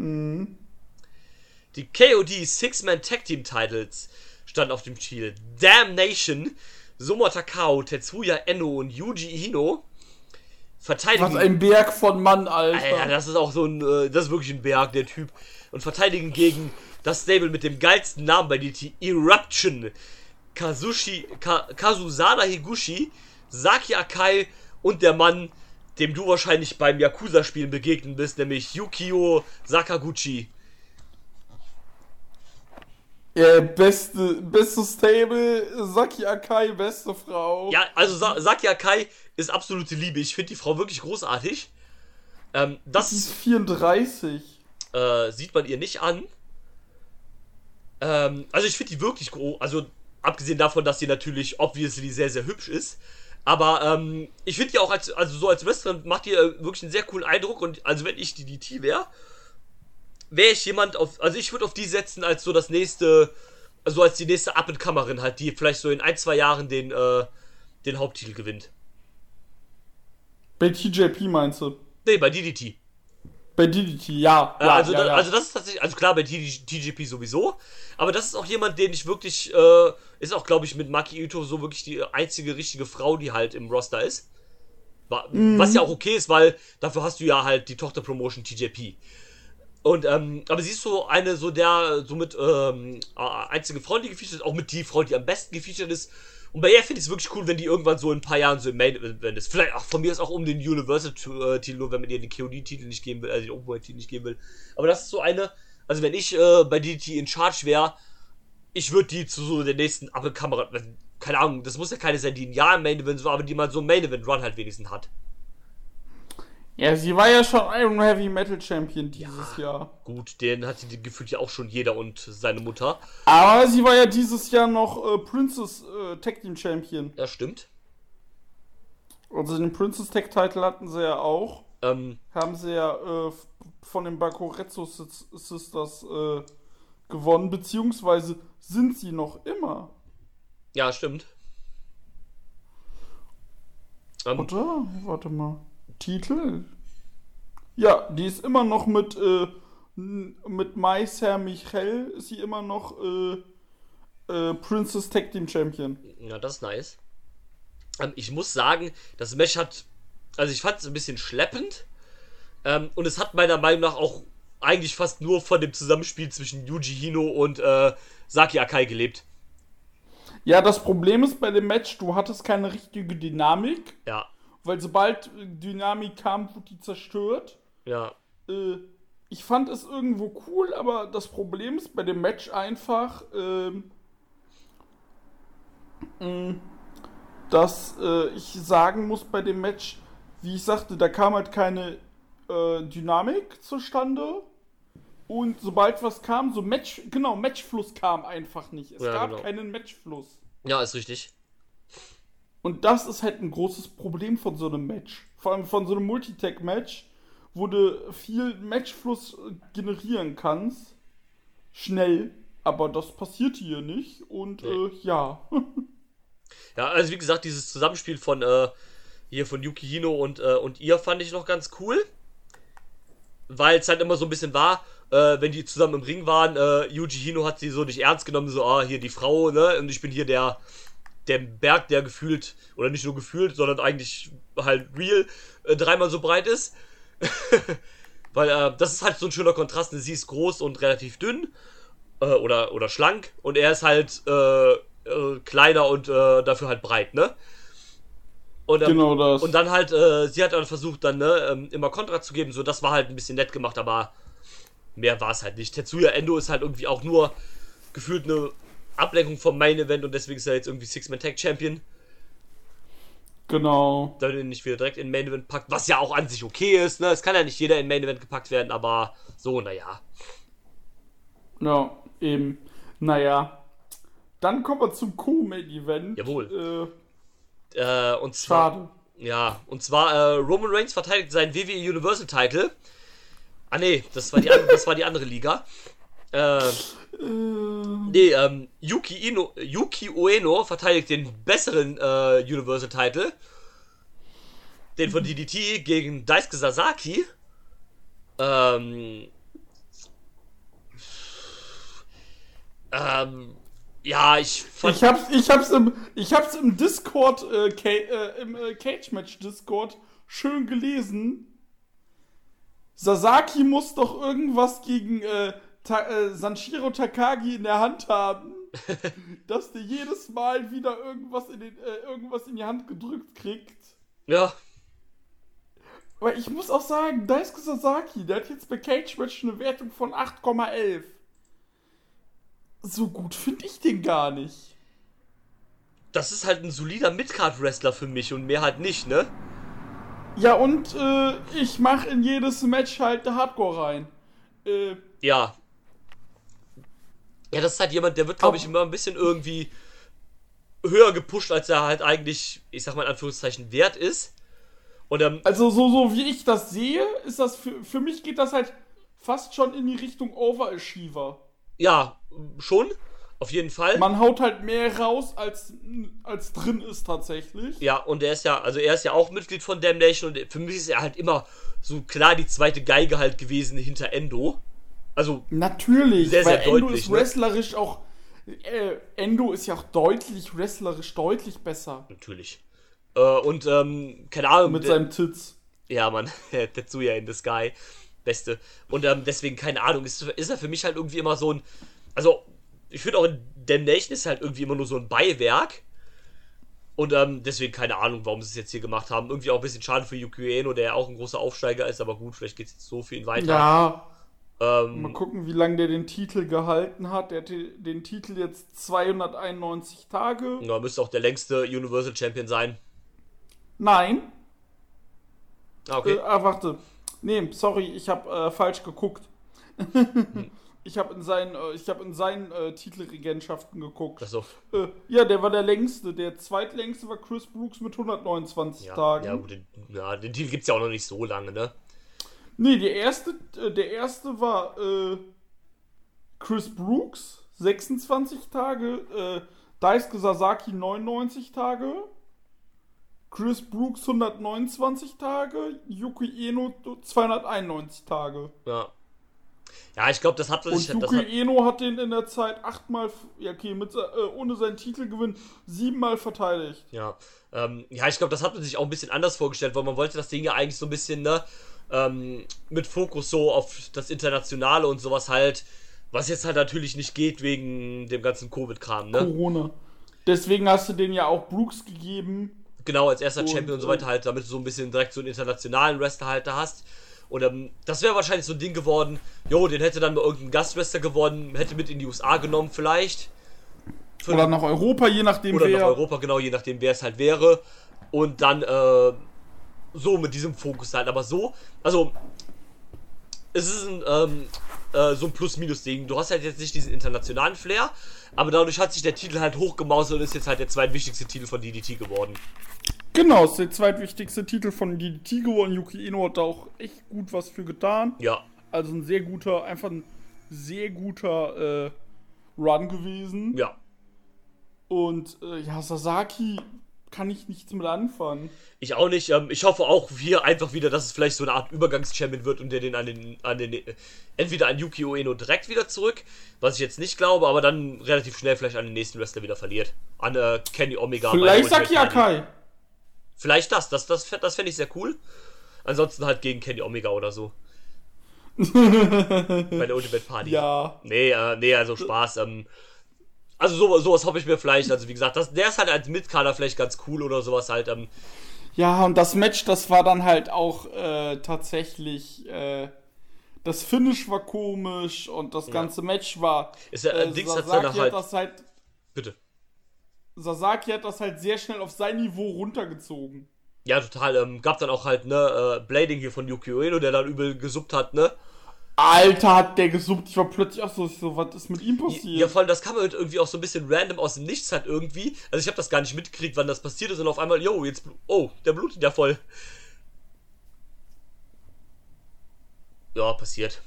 Mhm. Die KOD Six-Man Tag Team Titles standen auf dem Spiel. Damnation, Soma Takao, Tetsuya Eno und Yuji Hino verteidigen. Was ein Berg von Mann, Alter. Alter, das ist auch so ein, äh, das ist wirklich ein Berg, der Typ. Und verteidigen gegen das Stable mit dem geilsten Namen bei DT, Eruption, Kazushi, Ka, Kazusada Higuchi, Saki Akai und der Mann, dem du wahrscheinlich beim Yakuza-Spielen begegnen bist, nämlich Yukio Sakaguchi. Äh, beste, beste Stable, Saki Akai, beste Frau. Ja, also Sa Saki Akai ist absolute Liebe. Ich finde die Frau wirklich großartig. Ähm, das ist 34. äh, sieht man ihr nicht an. Ähm, also ich finde die wirklich groß. Also abgesehen davon, dass sie natürlich obviously sehr, sehr hübsch ist. Aber ähm, ich finde die auch als, also so als Wrestlerin macht die äh, wirklich einen sehr coolen Eindruck. Und also wenn ich die DT wäre, wäre ich jemand auf, also ich würde auf die setzen als so das nächste, also als die nächste Up-and-Comerin halt, die vielleicht so in ein, zwei Jahren den, äh, den Haupttitel gewinnt. Bei TJP meinst du? Nee, bei DDT. Bei DDT, ja. Äh, ja, also, ja, ja. also das ist tatsächlich, also klar bei TG TGP sowieso, aber das ist auch jemand, den ich wirklich, äh, ist auch glaube ich mit Maki Ito so wirklich die einzige richtige Frau, die halt im Roster ist. Mhm. Was ja auch okay ist, weil dafür hast du ja halt die Tochterpromotion TJP. Und, ähm, aber sie ist so eine, so der, so mit, ähm, äh, einzige Frau, die gefeatured ist, auch mit die Frau, die am besten gefeatured ist. Und bei ihr finde ich es wirklich cool, wenn die irgendwann so in ein paar Jahren so im Main Event ist. Vielleicht auch von mir ist auch um den Universal-Titel, wenn man ihr den KOD-Titel nicht geben will, also den Openweight-Titel nicht geben will. Aber das ist so eine, also wenn ich äh, bei DDT in Charge wäre, ich würde die zu so der nächsten Up-Kamera, keine Ahnung, das muss ja keine sein, die ein Jahr im Main Event war, aber die mal so ein Main Event Run halt wenigstens hat. Ja, sie war ja schon Iron Heavy Metal Champion dieses Jahr. Gut, den hat die gefühlt ja auch schon jeder und seine Mutter. Aber sie war ja dieses Jahr noch äh, Princess äh, Tag Team Champion. Ja, stimmt. Also den Princess Tag Title hatten sie ja auch. Ähm, Haben sie ja äh, von den Bakorezzo Sis- Sisters äh, gewonnen, beziehungsweise sind sie noch immer. ja, stimmt. Ähm, Oder? Warte mal. Titel? Ja, die ist immer noch mit, äh, mit Maiser Michel, ist sie immer noch äh, äh, Princess Tag Team Champion. Ja, das ist nice. Ähm, ich muss sagen, das Match hat. Also, ich fand es ein bisschen schleppend. Ähm, und es hat meiner Meinung nach auch eigentlich fast nur von dem Zusammenspiel zwischen Yuji Hino und äh, Saki Akai gelebt. Ja, das Problem ist bei dem Match, du hattest keine richtige Dynamik, Ja, weil sobald äh, Dynamik kam, wurde die zerstört. ja. Äh, ich fand es irgendwo cool, aber das Problem ist bei dem Match einfach, ähm, mh, dass äh, ich sagen muss bei dem Match, wie ich sagte, da kam halt keine äh, Dynamik zustande. Und sobald was kam, so Match, genau, Matchfluss kam einfach nicht. Es Ja, gab genau. keinen Matchfluss. Ja, ist richtig. Und das ist halt ein großes Problem von so einem Match. Vor allem von so einem Multitag-Match, wo du viel Matchfluss generieren kannst. Schnell. Aber das passiert hier nicht. Und äh, ja. Ja, also wie gesagt, dieses Zusammenspiel von äh, hier von Yuki Hino und, äh, und ihr fand ich noch ganz cool. Weil es halt immer so ein bisschen war, äh, wenn die zusammen im Ring waren, äh, Yuji Hino hat sie so nicht ernst genommen, so, ah, hier die Frau, ne? Und ich bin hier der, der Berg, der gefühlt, oder nicht nur gefühlt, sondern eigentlich halt real, äh, dreimal so breit ist. Weil äh, das ist halt so ein schöner Kontrast. Sie ist groß und relativ dünn äh, oder, oder schlank und er ist halt äh, äh, kleiner und äh, dafür halt breit, ne? Und, ähm, Genau das. Und dann halt, äh, sie hat dann versucht, dann ne, ähm, immer Kontra zu geben, so das war halt ein bisschen nett gemacht, aber mehr war es halt nicht. Tetsuya Endo ist halt irgendwie auch nur gefühlt eine Ablenkung vom Main Event und deswegen ist er jetzt irgendwie Six-Man Tag Champion. genau. Da den nicht wieder direkt in den Main Event packt, was ja auch an sich okay ist, ne? Es kann ja nicht jeder in Main Event gepackt werden, aber so, naja. Ja, eben. Naja. Dann kommen wir zum Co-Main-Event. Jawohl. Äh, Äh, und zwar. schade. Ja, und zwar äh, Roman Reigns verteidigt seinen WWE Universal Title. Ah nee, das war die, das war die andere Liga. Äh, nee, ähm, Yuki, Ino, Yuki Ueno verteidigt den besseren äh, Universal Title. Den von DDT gegen Daisuke Sasaki. Ähm, ähm, ja, ich fand. Ich hab's, ich hab's im, ich hab's im Discord, äh, Ca äh, im äh, Cage Match Discord schön gelesen. Sasaki muss doch irgendwas gegen äh, Ta äh, Sanshiro Takagi in der Hand haben, dass der jedes Mal wieder irgendwas in, den, äh, irgendwas in die Hand gedrückt kriegt. ja, Aber ich muss auch sagen, Daisuke Sasaki, der hat jetzt bei Cage Match eine Wertung von 8,11. So gut finde ich den gar nicht. das ist halt ein solider Midcard-Wrestler für mich und mehr halt nicht, ne? Ja, und äh, ich mache in jedes Match halt der Hardcore rein. Äh, Ja. Ja, das ist halt jemand, der wird, glaube ich, immer ein bisschen irgendwie höher gepusht, als er halt eigentlich, ich sag mal in Anführungszeichen, wert ist. Und ähm, also so, so wie ich das sehe, ist das für, für mich geht das halt fast schon in die Richtung Overachiever. ja, schon, auf jeden Fall. Man haut halt mehr raus, als, als drin ist tatsächlich. Ja, und er ist ja, also er ist ja auch Mitglied von Damnation und für mich ist er halt immer so klar die zweite Geige halt gewesen hinter Endo. Also, Natürlich, Sehr, weil sehr Endo deutlich, ist ne? wrestlerisch auch. Äh, Endo ist ja auch deutlich wrestlerisch deutlich besser. natürlich. Äh, und, ähm, keine Ahnung. Mit der- seinem Tits. Ja, Mann, Tetsuya in the Sky. Beste. Und ähm, deswegen, keine Ahnung, ist, ist er für mich halt irgendwie immer so ein. Also, ich finde auch Damnation ist halt irgendwie immer nur so ein Beiwerk. Und ähm, deswegen keine Ahnung, warum sie es jetzt hier gemacht haben. Irgendwie auch ein bisschen schade für Yuki Ueno, der ja auch ein großer Aufsteiger ist, aber gut, vielleicht geht es jetzt so für ihn weiter. Ja, Ähm, mal gucken, wie lange der den Titel gehalten hat. Der hat den Titel jetzt 291 Tage. ja, müsste auch der längste Universal Champion sein. Nein, Ah, okay. Äh, ah, warte. Nee, sorry, ich habe äh, falsch geguckt. ich habe in seinen, äh, ich hab in seinen äh, Titelregentschaften geguckt. Achso. Äh, ja, der war der längste. Der zweitlängste war Chris Brooks mit 129 Ja, Tagen. ja, gut, den, ja, den Titel gibt es ja auch noch nicht so lange, ne? Nee, der erste, äh, der erste war äh, Chris Brooks, 26 Tage. Äh, Daisuke Sasaki 99 Tage. Chris Brooks 129 Tage. Yuki Eno 291 Tage. Ja. Ja, ich glaube, das hat Und sich. Das Yuki hat, Eno hat den in der Zeit achtmal, ja okay, mit, äh, ohne seinen Titelgewinn siebenmal verteidigt. ja, ähm, ja, ich glaube, das hat man sich auch ein bisschen anders vorgestellt, weil man wollte das Ding ja eigentlich so ein bisschen, ne, ähm, mit Fokus so auf das Internationale und sowas halt, was jetzt halt natürlich nicht geht wegen dem ganzen Covid-Kram, ne? Corona. Deswegen hast du den ja auch Brooks gegeben. Genau, als erster Und, Champion und so äh, weiter halt, damit du so ein bisschen direkt so einen internationalen Wrestler halt da hast. Und ähm, das wäre wahrscheinlich so ein Ding geworden, jo, den hätte dann mal irgendein Gastwrestler gewonnen, hätte mit in die USA genommen vielleicht. Für- Oder nach Europa, je nachdem oder wer. nach Europa, genau, je nachdem, wer es halt wäre. Und dann äh, so mit diesem Fokus halt. Aber so, also, es ist ein, ähm, äh, so ein Plus-Minus-Ding. Du hast halt jetzt nicht diesen internationalen Flair, aber dadurch hat sich der Titel halt hochgemaust und ist jetzt halt der zweitwichtigste Titel von DDT geworden. Genau, ist der zweitwichtigste Titel von DDT geworden. Yuki Ino hat da auch echt gut was für getan. Ja, Also ein sehr guter, einfach ein sehr guter äh, Run gewesen. ja. Und äh, ja, Sasaki kann ich nichts mit anfangen. Ich auch nicht. Ähm, ich hoffe auch hier einfach wieder, dass es vielleicht so eine Art Übergangs-Champion wird und der den an den, an den, entweder an Yuki Ueno direkt wieder zurück, was ich jetzt nicht glaube, aber dann relativ schnell vielleicht an den nächsten Wrestler wieder verliert. An äh, Kenny Omega. Vielleicht Saki. Akai. Vielleicht das, das, das, das fände ich sehr cool. Ansonsten halt gegen Kenny Omega oder so. Bei der Ultimate Party. Ja. Nee, äh, nee, also Spaß. Ähm, also so, sowas hoffe ich mir vielleicht. Also wie gesagt, das, der ist halt als Mitkader vielleicht ganz cool oder sowas halt. Ähm, Ja, und das Match, das war dann halt auch äh, tatsächlich. Äh, das Finish war komisch und das ganze Match war. Ist ja, äh, Dings hat's Sasaki hat halt- das halt. bitte. Sasaki hat das halt sehr schnell auf sein Niveau runtergezogen. Ja, total. Ähm, gab dann auch halt, ne, äh, Blading hier von Yuki Ueno, der dann übel gesuppt hat, ne? Alter, hat der gesuppt. Ich war plötzlich auch so, so was ist mit ihm passiert? Ja, vor allem, das kam halt irgendwie auch so ein bisschen random aus dem Nichts halt irgendwie. Also ich habe das gar nicht mitgekriegt, wann das passiert ist und auf einmal, yo, jetzt, oh, der blutet ja voll. Ja, passiert.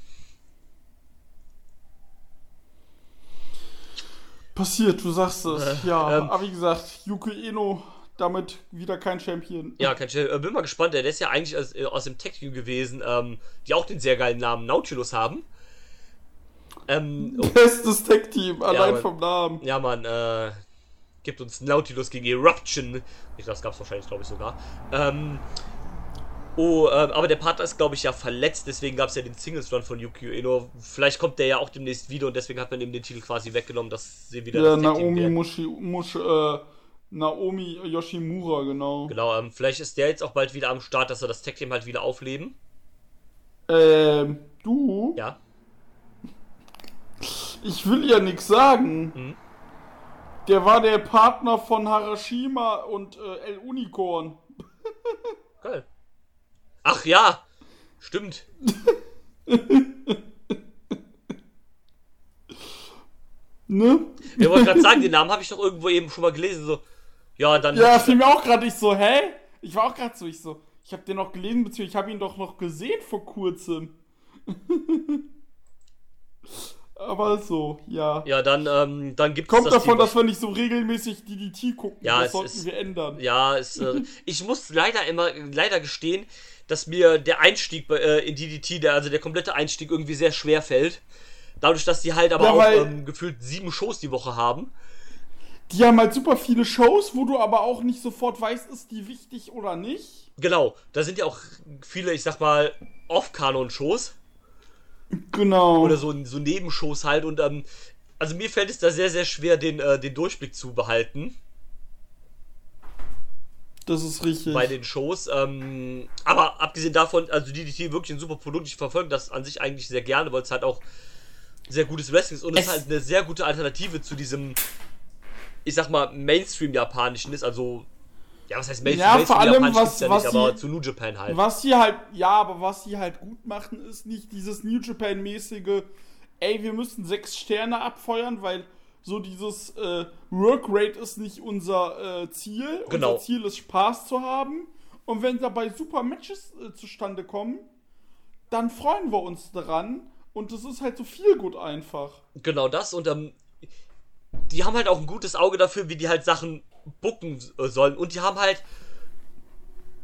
Passiert, du sagst es. Äh, ja, ähm, aber wie gesagt, Yuki Eno damit wieder kein Champion. Ja, kein Schell. Äh, bin mal gespannt, der ist ja eigentlich aus, äh, aus dem Tech Team gewesen, ähm, die auch den sehr geilen Namen Nautilus haben. Ähm, oh, Bestes Tech-Team, allein Mann. vom Namen. ja, man, äh, gibt uns Nautilus gegen Eruption. Ich das gab's wahrscheinlich, glaube ich, sogar. Ähm, oh, ähm, aber der Partner ist, glaube ich, ja verletzt, deswegen gab's ja den Singles Run von Yuki Ueno. Vielleicht kommt der ja auch demnächst wieder und deswegen hat man ihm den Titel quasi weggenommen, dass sie wieder Ja, Naomi. Mushi, Mush, äh, Naomi Yoshimura, genau. Genau, ähm, vielleicht ist der jetzt auch bald wieder am Start, dass er das Tag Team halt wieder aufleben. Ähm, du? Ja. Ich will ja nichts sagen. Mhm. Der war der Partner von Harashima und äh, El Unicorn. Geil. Ach ja, stimmt. Ne? Ich wollte gerade sagen, den Namen habe ich doch irgendwo eben schon mal gelesen. So, ja, dann. Ja, fiel mir auch gerade ich so, hä? Ich war auch gerade so, ich so, ich habe den noch gelesen, beziehungsweise ich habe ihn doch noch gesehen vor kurzem. Aber so, ja. ja, dann, ähm, dann gibt Kommt das davon, dass wir nicht so regelmäßig DDT gucken. Ja, das es sollten ist- wir ändern. Ja, es, äh, ich muss leider immer, leider gestehen, dass mir der Einstieg bei, äh, in DDT, der, also der komplette Einstieg irgendwie sehr schwer fällt. Dadurch, dass die halt aber Ja, auch ähm, gefühlt sieben Shows die Woche haben. Die haben halt super viele Shows, wo du aber auch nicht sofort weißt, ist die wichtig oder nicht. Genau, da sind ja auch viele, ich sag mal, Off-Kanon-Shows. Genau. oder so, so Nebenshows halt und ähm, also mir fällt es da sehr, sehr schwer, den, äh, den Durchblick zu behalten das ist richtig. bei den Shows. Ähm, aber abgesehen davon, also DDT wirklich ein super Produkt. Ich verfolge das an sich eigentlich sehr gerne, weil es halt auch sehr gutes Wrestling ist und es, Es- halt eine sehr gute Alternative zu diesem, ich sag mal, Mainstream-Japanischen ist. Also, ja, was heißt Mainstream? Ja, vor allem, was- ja was nicht, aber sie- zu New Japan halt. Was sie halt, ja, aber was sie halt gut machen, ist nicht dieses New Japan-mäßige, ey, wir müssen sechs Sterne abfeuern, weil so dieses äh, Workrate ist nicht unser äh, Ziel. Genau. Unser Ziel ist Spaß zu haben. Und wenn dabei super Matches äh, zustande kommen, dann freuen wir uns daran. Und das ist halt so viel gut einfach. Genau das und ähm, die haben halt auch ein gutes Auge dafür, wie die halt Sachen bucken sollen und die haben halt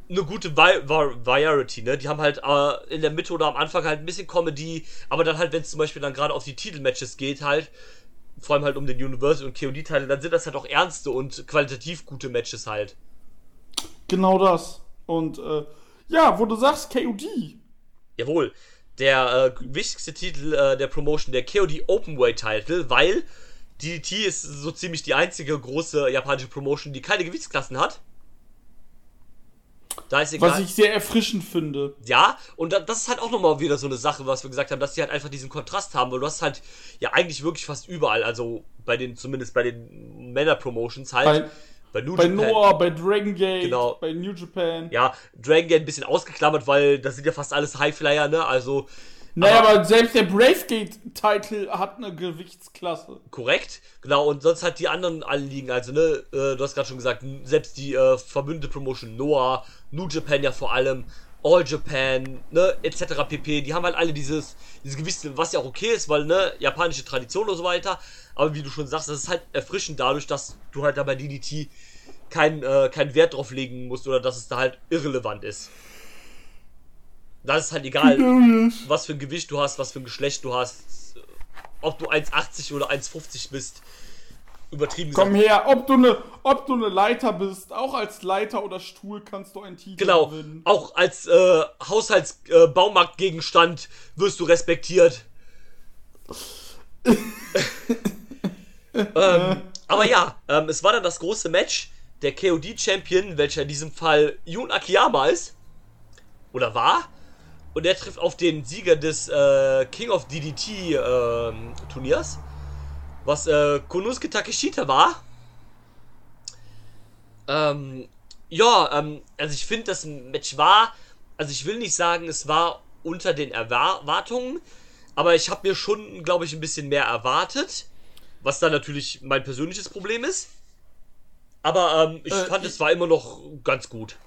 eine gute Vi Vi Variety, ne? Die haben halt äh, in der Mitte oder am Anfang halt ein bisschen Comedy, aber dann halt, wenn es zum Beispiel dann gerade auf die Titelmatches geht, halt, vor allem halt um den Universal und KOD-Teile, dann sind das halt auch ernste und qualitativ gute Matches halt. Genau das. Und äh, ja, wo du sagst, KOD. Jawohl. Der äh, wichtigste Titel äh, der Promotion, der KOD Openweight Title, weil DDT ist so ziemlich die einzige große japanische Promotion, die keine Gewichtsklassen hat. Da ist egal. Was ich sehr erfrischend finde. ja, und da, das ist halt auch nochmal wieder so eine Sache, was wir gesagt haben, dass die halt einfach diesen Kontrast haben, weil du hast halt ja eigentlich wirklich fast überall, also bei den, zumindest bei den Männer-Promotions halt, Bei, bei, New bei Japan, Noah, bei Dragon Gate, Genau. bei New Japan. ja, Dragon Gate ein bisschen ausgeklammert, weil das sind ja fast alles Highflyer, ne, also Naja, Aber- aber, selbst der Bravegate-Titel hat eine Gewichtsklasse. Korrekt, genau, und sonst halt die anderen alle liegen, also ne, äh, du hast gerade schon gesagt, selbst die äh, verbündete Promotion Noah, New Japan ja vor allem, All Japan, ne, etc. pp, die haben halt alle dieses, dieses gewisse, was ja auch okay ist, weil, ne, japanische Tradition und so weiter, aber wie du schon sagst, das ist halt erfrischend dadurch, dass du halt da bei DDT keinen äh, keinen Wert drauf legen musst oder dass es da halt irrelevant ist. Da ist halt egal, was für ein Gewicht du hast, was für ein Geschlecht du hast, ob du 1,80 oder 1,50 bist. Übertrieben Komm gesagt. her, ob du eine ob du ne Leiter bist, auch als Leiter oder Stuhl kannst du einen Titel Genau, gewinnen. auch als äh, Haushaltsbaumarktgegenstand äh, wirst du respektiert. ähm, aber ja, ähm, es war dann das große Match. Der KOD-Champion, welcher in diesem Fall Jun Akiyama ist, oder war, und er trifft auf den Sieger des äh, King of DDT ähm, Turniers, was äh, Konosuke Takeshita war. Ähm, ja, ähm, also ich finde, das Match war, also ich will nicht sagen, es war unter den Erwar- Erwartungen, aber ich habe mir schon, glaube ich, ein bisschen mehr erwartet, was dann natürlich mein persönliches Problem ist. Aber ähm, ich Äh, fand, ich- es war immer noch ganz gut.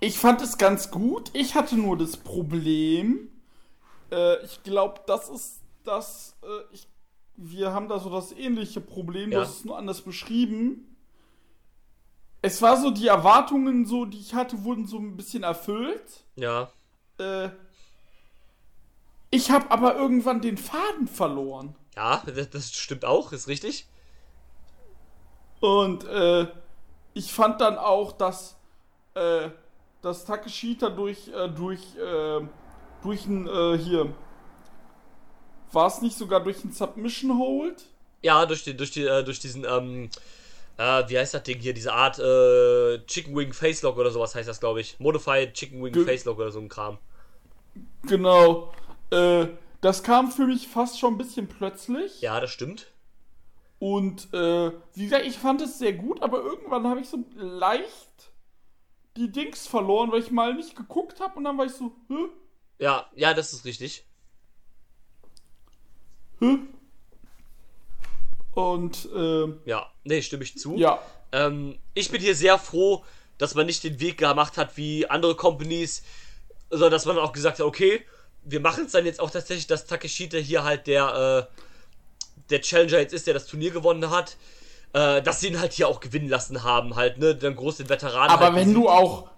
Ich fand es ganz gut. Ich hatte nur das Problem. Äh, ich glaube, das ist das. Äh, ich, wir haben da so das ähnliche Problem. Ja. Du hast es nur anders beschrieben. Es war so, die Erwartungen, so, die ich hatte, wurden so ein bisschen erfüllt. Ja, Äh, ich habe aber irgendwann den Faden verloren. ja, das, stimmt auch, ist richtig. Und äh, ich fand dann auch, dass, äh, dass Takeshita durch, äh, durch, äh, durch ein, äh, hier, war es nicht sogar durch ein Submission Hold? Ja, durch, die, durch, die, äh, durch diesen, ähm, äh, wie heißt das Ding hier, diese Art äh, Chicken Wing Facelock oder sowas heißt das, glaube ich. Modified Chicken Wing Ge- Facelock oder so ein Kram. Genau. Äh, das kam für mich fast schon ein bisschen plötzlich. Ja, das stimmt. Und äh, wie gesagt, ich fand es sehr gut, aber irgendwann habe ich so leicht die Dings verloren, weil ich mal nicht geguckt habe und dann war ich so, hä? Ja, ja, das ist richtig. Hä? Und äh, Ja, nee, stimme ich zu. ja, Ähm, ich bin hier sehr froh, dass man nicht den Weg gemacht hat wie andere Companies, sondern dass man auch gesagt hat, okay, wir machen es dann jetzt auch tatsächlich, dass Takeshita hier halt der, äh, der Challenger jetzt ist, der das Turnier gewonnen hat. Äh, dass sie ihn halt hier auch gewinnen lassen haben, halt, ne? Dann groß den Veteranen. aber halt wenn du auch,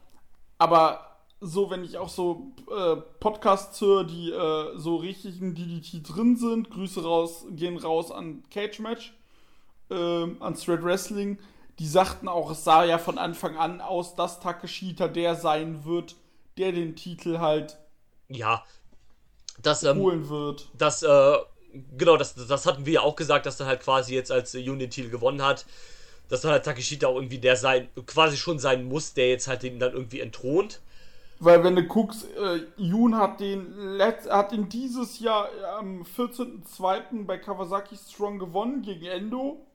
aber so, wenn ich auch so äh, Podcasts höre, die äh, so richtig in DDT drin sind, Grüße raus, gehen raus an Cage Match, ähm, an Thread Wrestling, die sagten auch, es sah ja von Anfang an aus, dass Takeshita der sein wird, der den Titel halt Ja. dass, ähm, holen wird. dass, äh, genau, das, das hatten wir ja auch gesagt, dass er halt quasi jetzt als Union-Titel gewonnen hat. Dass dann halt Takeshita auch irgendwie der sein, quasi schon sein muss, der jetzt halt den dann irgendwie entthront. Weil wenn du guckst, äh, Jun hat den, letzt, hat den dieses Jahr am 14.02. bei Kawasaki Strong gewonnen gegen Endo.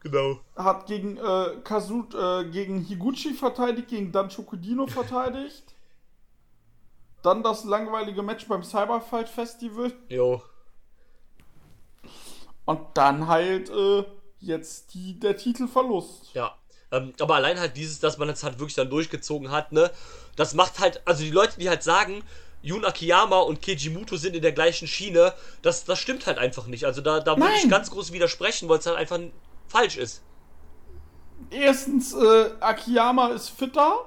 Genau. Hat gegen äh, Kazut, äh, gegen Higuchi verteidigt, gegen Dan Chokudino verteidigt. Dann das langweilige Match beim Cyberfight Festival. Jo. Und dann halt äh, jetzt die, der Titelverlust. Ja. Ähm, aber allein halt dieses, dass man es halt wirklich dann durchgezogen hat, ne? Das macht halt, also die Leute, die halt sagen, Yun Akiyama und Keiji Muto sind in der gleichen Schiene, das, das stimmt halt einfach nicht. Also da, da würde ich ganz groß widersprechen, weil es halt einfach falsch ist. Erstens, äh, Akiyama ist fitter.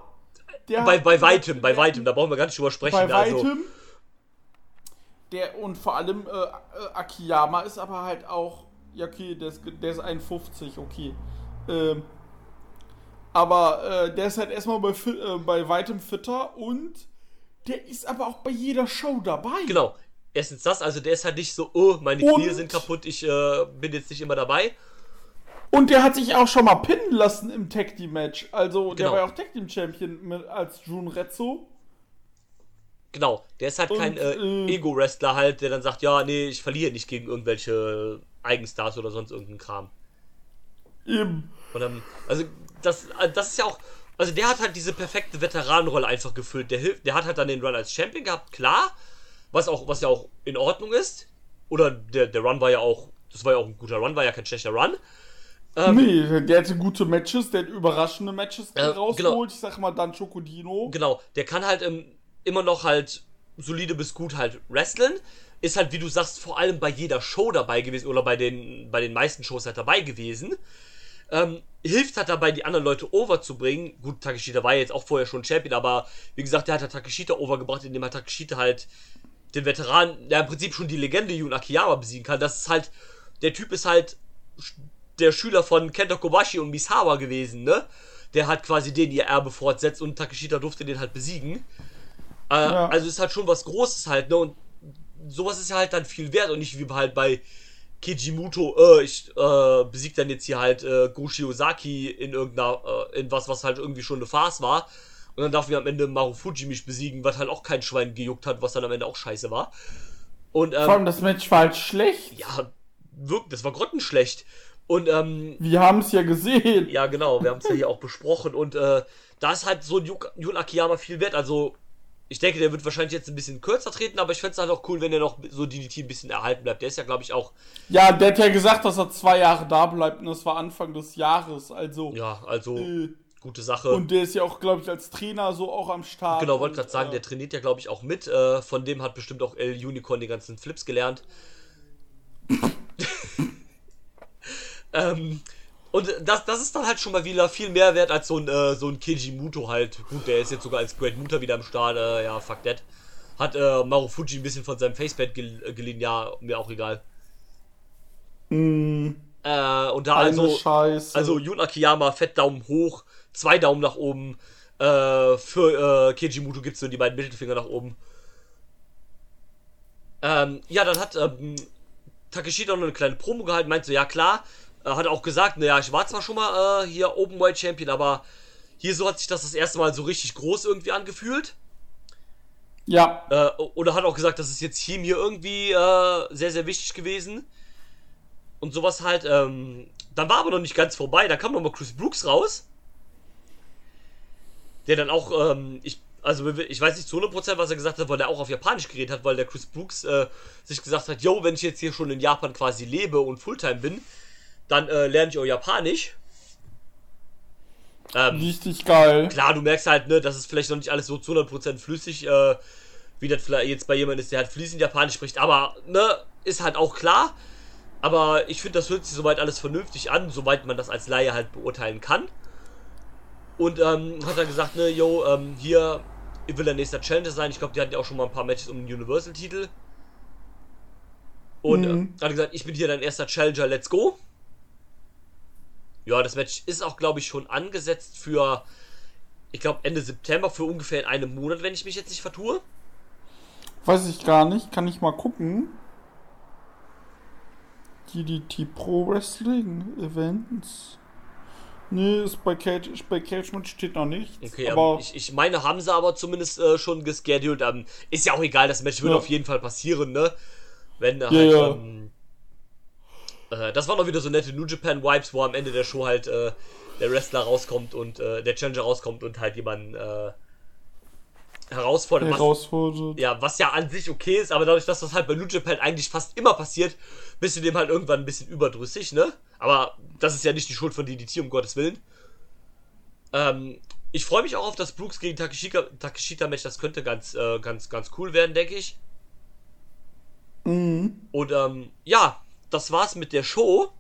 Der Bei, bei weitem, bei weitem, da brauchen wir gar nicht drüber sprechen. Bei also, weitem. Der, und vor allem äh, äh, Akiyama ist aber halt auch. Ja, okay, der ist, der ist 51, okay. Ähm, aber äh, der ist halt erstmal bei, äh, bei weitem fitter und der ist aber auch bei jeder Show dabei. Genau. Erstens das, also der ist halt nicht so, oh, meine Und- Knie sind kaputt, ich äh, bin jetzt nicht immer dabei. Und der hat sich auch schon mal pinnen lassen im Tag Team Match. Also, der Genau. war ja auch Tag Team Champion mit, als Jun Rezzo. Genau, der ist halt Und, kein äh, äh, Ego-Wrestler halt, der dann sagt, ja, nee, ich verliere nicht gegen irgendwelche Eigenstars oder sonst irgendeinen Kram. Eben. Und dann, also das, äh, das ist ja auch, also der hat halt diese perfekte Veteranenrolle einfach gefüllt. Der hilft, der hat halt dann den Run als Champion gehabt, klar, was auch, was ja auch in Ordnung ist. Oder der, der Run war ja auch, das war ja auch ein guter Run, war ja kein schlechter Run. Ähm, nee, der hatte gute Matches, der hat überraschende Matches Äh, rausgeholt. genau. Ich sag mal dann Chocodino. Genau, der kann halt ähm, immer noch halt solide bis gut halt wrestlen. Ist halt, wie du sagst, vor allem bei jeder Show dabei gewesen oder bei den, bei den meisten Shows halt dabei gewesen. Ähm, hilft halt dabei, die anderen Leute overzubringen. Gut, Takeshita war jetzt auch vorher schon Champion, aber wie gesagt, der hat halt Takeshita overgebracht, indem er Takeshita halt den Veteran, der im Prinzip schon die Legende Yun Akiyama besiegen kann. Das ist halt, der Typ ist halt der Schüler von Kento Kobashi und Misawa gewesen, ne? Der hat quasi den ihr Erbe fortsetzt und Takeshita durfte den halt besiegen. Äh, Ja. Also ist halt schon was Großes halt, ne? Und sowas ist ja halt dann viel wert und nicht wie halt bei Kijimuto, äh, ich äh, besieg dann jetzt hier halt äh, Goshi Ozaki in irgendeiner, äh, in was, was halt irgendwie schon eine Farce war. Und dann darf mir am Ende Marufuji mich besiegen, was halt auch kein Schwein gejuckt hat, was dann am Ende auch scheiße war. Und, Vor ähm, allem das Match war halt schlecht. ja, wirklich, das war grottenschlecht. Und, ähm, Wir haben es ja gesehen. ja, genau, wir haben es ja hier auch besprochen. Und äh, da ist halt so ein Jun Akiyama viel wert. Also, ich denke, der wird wahrscheinlich jetzt ein bisschen kürzer treten, aber ich fände es halt auch cool, wenn er noch so DDT ein bisschen erhalten bleibt. Der ist ja, glaube ich, auch, Ja, der hat ja gesagt, dass er zwei Jahre da bleibt und das war Anfang des Jahres. Also. ja, also, Äh, gute Sache. und der ist ja auch, glaube ich, als Trainer so auch am Start. genau, wollte gerade sagen, äh, der trainiert ja, glaube ich, auch mit. Äh, von dem hat bestimmt auch El Unicorn die ganzen Flips gelernt. ähm, und das, das ist dann halt schon mal wieder viel mehr wert als so ein, äh, so ein Keiji Muto halt. Gut, der ist jetzt sogar als Great Muta wieder am Start. Äh, ja, fuck that. Hat äh, Marufuji ein bisschen von seinem Facepad gel äh, geliehen. Ja, mir auch egal. mh, Äh, und da also, Scheiße. also Jun Akiyama, fett Daumen hoch, zwei Daumen nach oben. Äh, für äh, Keiji Muto gibt es nur die beiden Mittelfinger nach oben. Ähm, ja, dann hat ähm, Takeshita noch eine kleine Promo gehalten, meinte so, ja klar, hat auch gesagt, naja, ich war zwar schon mal äh, hier Open World Champion, aber hier so hat sich das das erste Mal so richtig groß irgendwie angefühlt. ja, Äh, oder hat auch gesagt, das ist jetzt hier mir irgendwie äh, sehr, sehr wichtig gewesen. Und sowas halt. Ähm, dann war aber noch nicht ganz vorbei. Da kam noch mal Chris Brooks raus. Der dann auch, ähm, ich, also ich weiß nicht zu 100%, was er gesagt hat, weil er auch auf Japanisch geredet hat, weil der Chris Brooks äh, sich gesagt hat, yo, wenn ich jetzt hier schon in Japan quasi lebe und Fulltime bin, dann äh, lerne ich auch Japanisch. Ähm, richtig geil. Klar, du merkst halt, ne, das ist vielleicht noch nicht alles so zu 100% flüssig, äh, wie das vielleicht jetzt bei jemandem ist, der halt fließend Japanisch spricht, aber, ne, ist halt auch klar. Aber ich finde, das hört sich soweit alles vernünftig an, soweit man das als Laie halt beurteilen kann. Und ähm, hat dann gesagt, ne, yo, ähm, hier will der nächster Challenger sein. Ich glaube, die hatten ja auch schon mal ein paar Matches um den Universal-Titel. Und Mhm. äh, hat gesagt, ich bin hier dein erster Challenger, let's go. Ja, das Match ist auch, glaube ich, schon angesetzt für, ich glaube, Ende September, für ungefähr in einem Monat, wenn ich mich jetzt nicht vertue. Weiß ich gar nicht. Kann ich mal gucken. DDT Pro Wrestling Events. Nee, ist bei Cage, bei Cagement steht noch nichts. Okay, aber aber ich, ich meine, haben sie aber zumindest äh, schon gescheduled. Ähm, ist ja auch egal, das Match wird Ja. auf jeden Fall passieren, ne? Wenn halt, ja. ähm, äh, das waren auch wieder so nette New Japan Vibes, wo am Ende der Show halt äh, der Wrestler rauskommt und äh, der Challenger rauskommt und halt jemanden äh, herausfordert. Was, herausfordert. ja, was ja an sich okay ist, aber dadurch, dass das halt bei New Japan eigentlich fast immer passiert, bist du dem halt irgendwann ein bisschen überdrüssig, ne? Aber das ist ja nicht die Schuld von DDT, um Gottes Willen. Ähm, ich freue mich auch auf das Brooks gegen Takeshika, Takeshita Match, das könnte ganz, äh, ganz, ganz cool werden, denke ich. Mhm. Und ähm, ja, das war's mit der Show.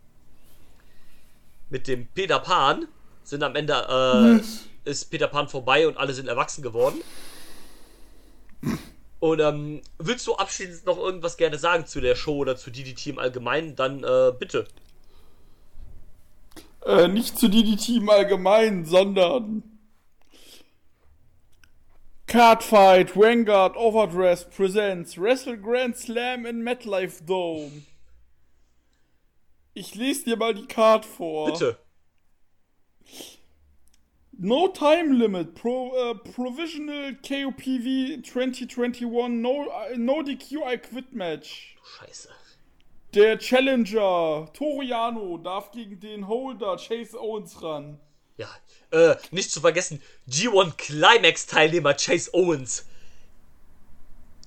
Mit dem Peter Pan. Sind am Ende, äh, ist Peter Pan vorbei und alle sind erwachsen geworden. Und ähm, willst du abschließend noch irgendwas gerne sagen zu der Show oder zu DDT im Allgemeinen? Dann äh, bitte. Äh, nicht zu DDT im Allgemeinen, sondern Cardfight, Vanguard, Overdress presents Wrestle Grand Slam in MetLife Dome. Ich lese dir mal die Card vor. Bitte. No time limit. Pro, äh, provisional KOPV 2021. No, äh, no DQ I quit Match. Scheiße. Der Challenger Toriano darf gegen den Holder Chase Owens ran. Ja. Äh, nicht zu vergessen, G1 Climax Teilnehmer Chase Owens.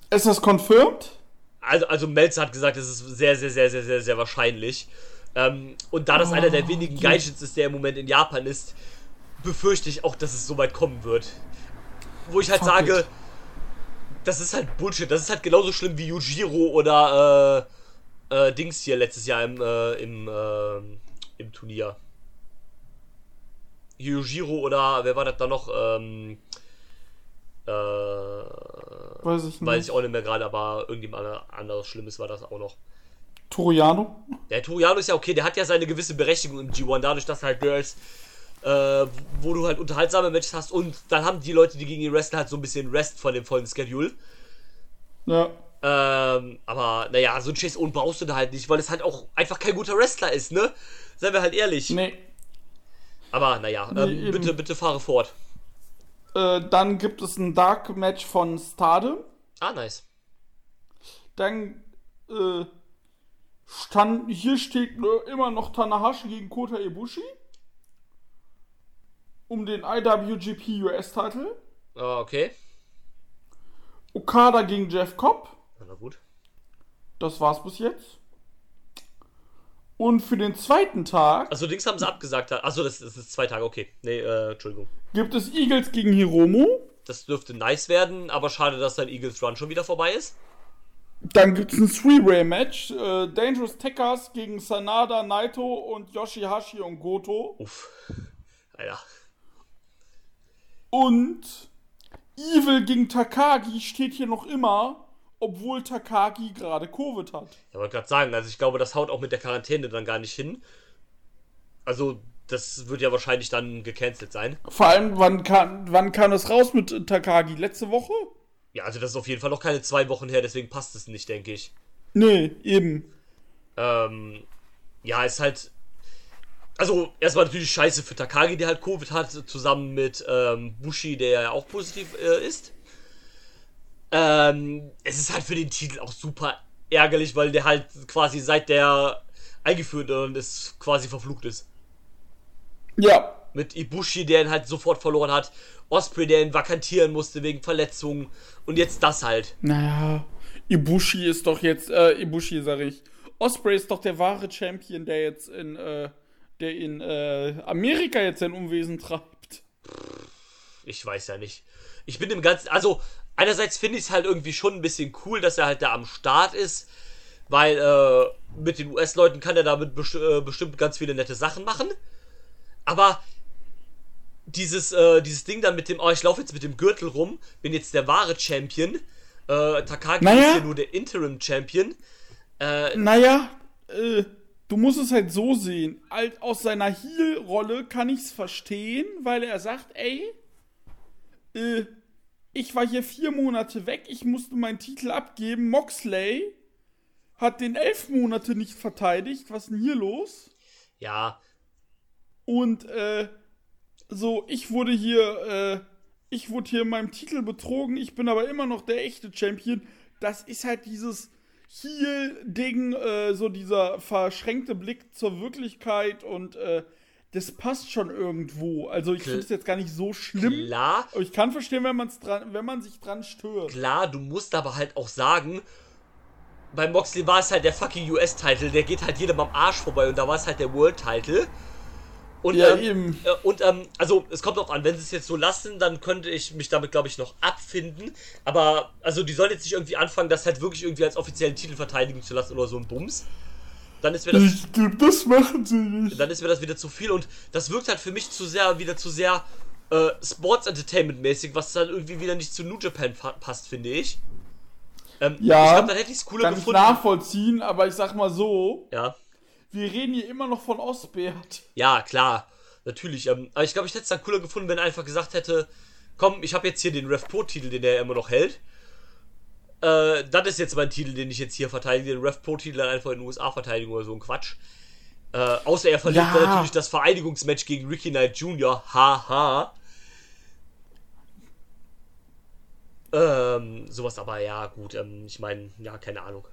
Ist das confirmed? Also, also Melzer hat gesagt, es ist sehr, sehr, sehr, sehr, sehr, sehr wahrscheinlich. Ähm, und da das einer der wenigen die- Gaijins ist, der im Moment in Japan ist, befürchte ich auch, dass es so weit kommen wird. Wo ich halt Fuck sage, it. das ist halt Bullshit. Das ist halt genauso schlimm wie Yujiro oder äh, äh, Dings hier letztes Jahr im, äh, im, äh, im Turnier. Yujiro oder wer war das da noch? Ähm, äh, Weiß ich nicht. Weiß ich auch nicht mehr gerade, aber irgendjemand anderes Schlimmes war das auch noch. Toriano? Der Toriano ist ja okay, der hat ja seine gewisse Berechtigung im G1, dadurch, dass halt ist, äh, wo du halt unterhaltsame Matches hast und dann haben die Leute, die gegen ihn wrestlen, halt so ein bisschen Rest von dem vollen Schedule. Ja. Ähm, aber naja, so ein Chase Owen brauchst du da halt nicht, weil es halt auch einfach kein guter Wrestler ist, ne? Seien wir halt ehrlich. Nee. Aber naja, Nee, ähm, eben. bitte, bitte fahre fort. Äh, dann gibt es ein Dark Match von Stardom. Ah, nice. Dann äh, stand, hier steht immer noch Tanahashi gegen Kota Ibushi. Um den IWGP US-Titel. Ah, okay. Okada gegen Jeff Cobb. Na gut. Das war's bis jetzt. Und für den zweiten Tag Also Dings haben sie abgesagt. Achso, das, das ist zwei Tage, okay. Nee, äh, Entschuldigung. gibt es Eagles gegen Hiromu. Das dürfte nice werden, aber schade, dass dein Eagles Run schon wieder vorbei ist. Dann gibt es ein Three-Way-Match. Äh, Dangerous Tekkers gegen Sanada, Naito und Yoshihashi und Goto. Uff. Alter. Und Evil gegen Takagi steht hier noch immer, obwohl Takagi gerade Covid hat. Ich wollte gerade sagen, also ich glaube, das haut auch mit der Quarantäne dann gar nicht hin. Also, das wird ja wahrscheinlich dann gecancelt sein. Vor allem, wann kam, wann kam das raus mit Takagi? Letzte Woche? Ja, also das ist auf jeden Fall noch keine zwei Wochen her, deswegen passt es nicht, denke ich. Nee, eben. Ähm, ja, ist halt. Also, erstmal natürlich scheiße für Takagi, der halt Covid hat, zusammen mit ähm, Bushi, der ja auch positiv äh, ist. Ähm, es ist halt für den Titel auch super ärgerlich, weil der halt quasi seit der eingeführt und ist quasi verflucht ist. Ja. Mit Ibushi, der ihn halt sofort verloren hat. Osprey, der ihn vakantieren musste wegen Verletzungen. Und jetzt das halt. Naja, Ibushi ist doch jetzt, äh, Ibushi sag ich. Osprey ist doch der wahre Champion, der jetzt in, äh, der in, äh, Amerika jetzt sein Unwesen treibt. Ich weiß ja nicht. Ich bin im Ganzen. Also, einerseits finde ich es halt irgendwie schon ein bisschen cool, dass er halt da am Start ist. Weil äh, mit den US-Leuten kann er damit best äh, bestimmt ganz viele nette Sachen machen. Aber dieses, äh, dieses Ding dann mit dem, oh, ich laufe jetzt mit dem Gürtel rum, bin jetzt der wahre Champion. Äh, Takagi Naja. ist ja nur der Interim-Champion. Äh, Naja, äh, du musst es halt so sehen. Alt, aus seiner Heel-Rolle kann ich's verstehen, weil er sagt, ey, äh, ich war hier vier Monate weg, ich musste meinen Titel abgeben. Moxley hat den elf Monate nicht verteidigt. Was ist denn hier los? Ja, Und äh, so, ich wurde hier, äh, ich wurde hier in meinem Titel betrogen, ich bin aber immer noch der echte Champion. Das ist halt dieses Heel-Ding, äh, so dieser verschränkte Blick zur Wirklichkeit und äh, das passt schon irgendwo. Also ich finde es jetzt gar nicht so schlimm. klar, Aber ich kann verstehen, wenn, man's dran, wenn man sich dran stört. klar, du musst aber halt auch sagen, bei Moxley war es halt der fucking US-Title, der geht halt jedem am Arsch vorbei und da war es halt der World-Title. Und, Ja, ähm, äh, und ähm, also es kommt drauf an, wenn sie es jetzt so lassen, dann könnte ich mich damit, glaube ich, noch abfinden. Aber also die sollen jetzt nicht irgendwie anfangen, das halt wirklich irgendwie als offiziellen Titel verteidigen zu lassen oder so ein Bums. Dann ist mir das, Ich das machen sie nicht. dann ist mir das wieder zu viel und das wirkt halt für mich zu sehr, wieder zu sehr äh, Sports Entertainment mäßig, was dann irgendwie wieder nicht zu New Japan pa passt, finde ich. Ähm, Ja, ich glaube, dann hätte ich es cooler Kann ich gefunden. nachvollziehen, aber ich sag mal so, Ja, wir reden hier immer noch von Osbert. ja, klar, natürlich. Ähm, aber ich glaube, ich hätte es dann cooler gefunden, wenn er einfach gesagt hätte, komm, ich habe jetzt hier den Ref Pro Titel, den er immer noch hält. Äh, das ist jetzt mein Titel, den ich jetzt hier verteidige. Den Ref Pro Titel dann einfach in den USA verteidigen oder so ein Quatsch. Äh, außer er verliert Ja. dann natürlich das Vereinigungsmatch gegen Ricky Knight Jr. Haha. Ähm, sowas aber, ja, gut, ähm, ich meine, ja, keine Ahnung.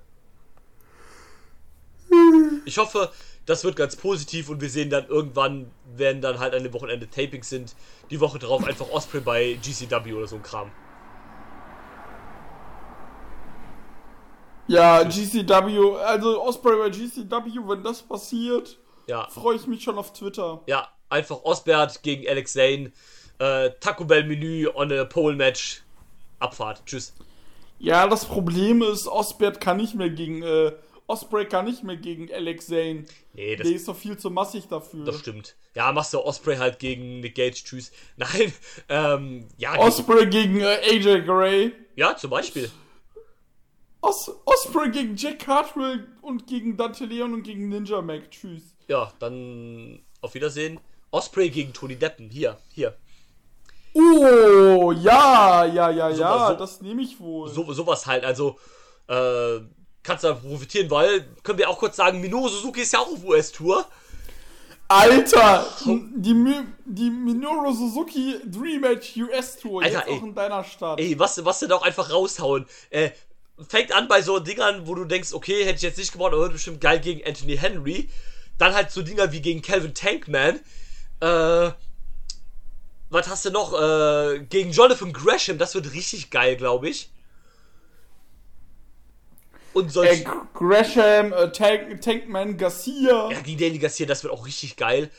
Ich hoffe, das wird ganz positiv und wir sehen dann irgendwann, wenn dann halt an dem Wochenende Tapings sind, die Woche drauf einfach Osprey bei GCW oder so ein Kram. Ja, GCW, also Osprey bei GCW, wenn das passiert, Ja, freue ich mich schon auf Twitter. ja, einfach Osbert gegen Alex Zane, äh, Taco Bell Menü on a Pole Match, Abfahrt, tschüss. Ja, das Problem ist, Osbert kann nicht mehr gegen, äh, Osprey kann nicht mehr gegen Alex Zane. Nee, das, Der ist doch viel zu massig dafür. das stimmt. Ja, machst du Osprey halt gegen Nick Gage, tschüss. Nein, ähm, ja, Osprey gegen äh, AJ Gray. ja, zum Beispiel. Os Osprey gegen Jack Cartwright und gegen Dante Leon und gegen Ninja Mac. Tschüss. Ja, dann auf Wiedersehen. Osprey gegen Tony Deppen, hier, hier. Oh, ja, ja, ja, ja, so- das nehme ich wohl. so, sowas halt, also äh, kannst du da profitieren, weil, können wir auch kurz sagen, Minoru Suzuki ist ja auch auf US-Tour. Alter, die, die Minoru Suzuki Dream Match US Tour, Alter, jetzt ey. auch in deiner Stadt. Ey, was, was denn auch einfach raushauen. Äh, fängt an bei so Dingern, wo du denkst, okay, hätte ich jetzt nicht gebraucht, aber wird bestimmt geil gegen Anthony Henry. Dann halt so Dinger wie gegen Calvin Tankman. Äh, was hast du noch? Äh, gegen Jonathan Gresham, das wird richtig geil, glaube ich. Und solch, Äh, Gresham, äh, Tank, Tankman, Garcia, ja, gegen Danny Garcia, das wird auch richtig geil.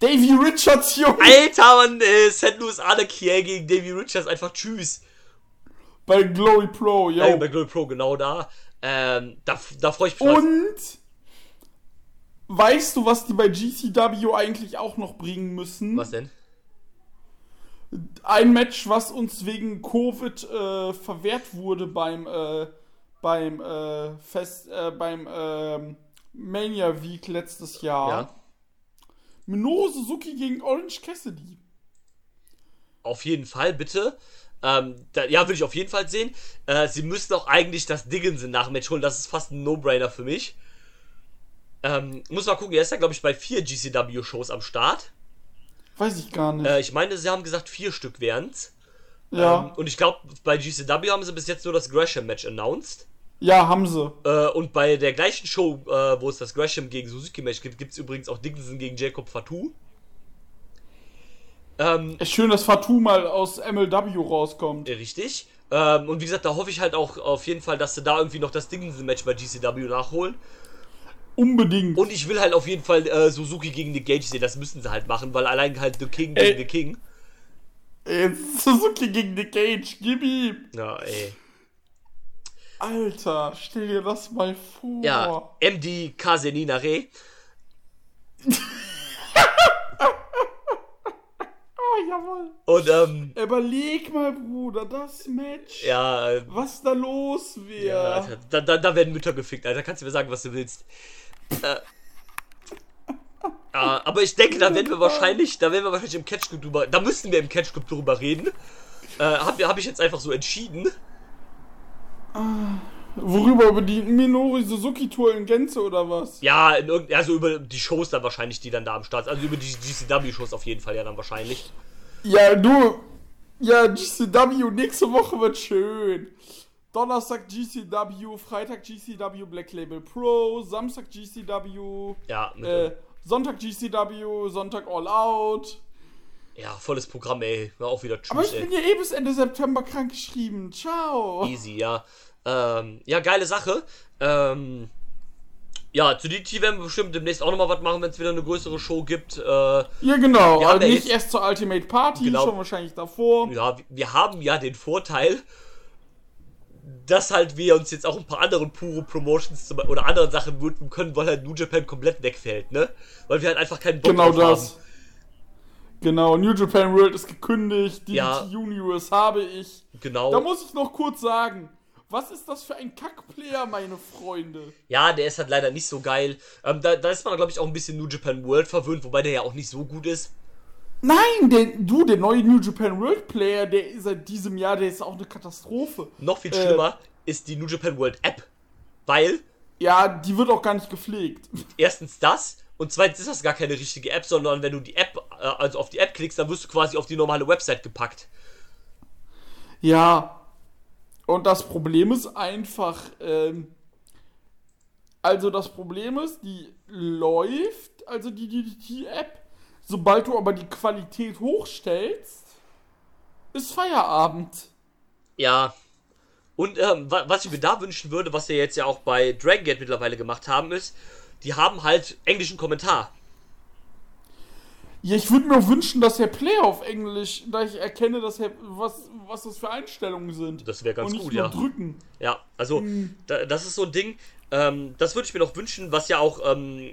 Davy Richards, Junge, Alter, Mann, äh, St. Louis Anakier gegen Davy Richards, einfach tschüss. bei Glory Pro, yo. Äh, bei Glory Pro, genau da. Ähm, da, da freue ich mich. Und weißt du, was die bei GCW eigentlich auch noch bringen müssen? Was denn? Ein Match, was uns wegen Covid äh, verwehrt wurde beim äh, beim äh, Fest äh, beim ähm, Mania Week letztes Jahr. Ja. Minoru Suzuki gegen Orange Cassidy. Auf jeden Fall, bitte. Ähm, da, ja, würde ich auf jeden Fall sehen. Äh, sie müssten auch eigentlich das Dickinson nach dem Match holen. Das ist fast ein No-Brainer für mich. Ähm, muss mal gucken, er ist ja, glaube ich, bei vier GCW-Shows am Start. Weiß ich gar nicht. Äh, ich meine, sie haben gesagt, vier Stück wären's. ja. Ähm, und ich glaube, bei GCW haben sie bis jetzt nur das Gresham-Match announced. Ja, haben sie. Äh, und bei der gleichen Show, äh, wo es das Gresham gegen Suzuki-Match gibt, gibt es übrigens auch Dickinson gegen Jacob Fatou. Ähm, Ist schön, dass Fatou mal aus MLW rauskommt. Äh, Richtig. Ähm, und wie gesagt, da hoffe ich halt auch auf jeden Fall, dass sie da irgendwie noch das Dickinson-Match bei GCW nachholen. Unbedingt. Und ich will halt auf jeden Fall äh, Suzuki gegen Nick Gage sehen. Das müssen sie halt machen, weil allein halt The King Ey. gegen The King. Ey, Suzuki gegen Nick Cage, gib ihm. Ja, ey. Alter, stell dir das mal vor. Ja, MD Kasenina Re. Ah, jawohl. Und, ähm, Überleg mal, Bruder, das Match. ja, Was da los ja wäre. Alter, da, da, da werden Mütter gefickt, Alter. Kannst du mir sagen, was du willst. Äh, ja, aber ich denke, da werden wir wahrscheinlich, da werden wir wahrscheinlich im Catch Club drüber, da müssten wir im Catch Club drüber reden. Äh, Habe hab ich jetzt einfach so entschieden. Worüber? Über die Minori Suzuki-Tour in Gänze oder was? Ja, also über die Shows dann wahrscheinlich, die dann da am Start sind. Also über die GCW-Shows auf jeden Fall ja dann wahrscheinlich. Ja, du. Ja, GCW, nächste Woche wird schön. Donnerstag GCW, Freitag GCW Black Label Pro, Samstag GCW, Ja, äh, Sonntag GCW, Sonntag All Out. Ja, volles Programm, ey. Hör auch wieder Aber tschüss, ich ey. bin ja eh bis Ende September krank geschrieben. Ciao. Easy, ja. Ähm, ja, geile Sache. Ähm, ja, zu DT werden wir bestimmt demnächst auch nochmal was machen, wenn es wieder eine größere Show gibt. Äh, Ja, genau. Haben also ja nicht jetzt- erst zur Ultimate Party, Genau. schon wahrscheinlich davor. ja, wir haben ja den Vorteil, dass halt wir uns jetzt auch ein paar anderen pure Promotions oder anderen Sachen widmen können, weil halt New Japan komplett wegfällt, ne? Weil wir halt einfach keinen Bock Genau drauf das. Genau, New Japan World ist gekündigt, DDT Ja. Universe habe ich. Genau. Da muss ich noch kurz sagen, was ist das für ein Kackplayer, meine Freunde? Ja, der ist halt leider nicht so geil. Ähm, da, da ist man, glaube ich, auch ein bisschen New Japan World verwöhnt, wobei der ja auch nicht so gut ist. Nein, der, du, der neue New Japan World Player, der ist seit diesem Jahr, der ist auch eine Katastrophe. Noch viel Äh. schlimmer ist die New Japan World App. Weil Ja, die wird auch gar nicht gepflegt. erstens das und zweitens ist das gar keine richtige App, sondern wenn du die App, äh, also auf die App klickst, dann wirst du quasi auf die normale Website gepackt. Ja. Und das Problem ist einfach, ähm, also das Problem ist, die läuft, also die DDT-App, sobald du aber die Qualität hochstellst, ist Feierabend. Ja. Und ähm, wa- was ich mir da wünschen würde, was wir jetzt ja auch bei Dragon Gate mittlerweile gemacht haben, ist, die haben halt englischen Kommentar. Ja, ich würde mir auch wünschen, dass der Player auf Englisch, da ich erkenne, dass er, was, was das für Einstellungen sind. Das wäre ganz und nicht gut, nur ja. drücken. Ja, also da, das ist so ein Ding, ähm, das würde ich mir noch wünschen, was ja auch ähm,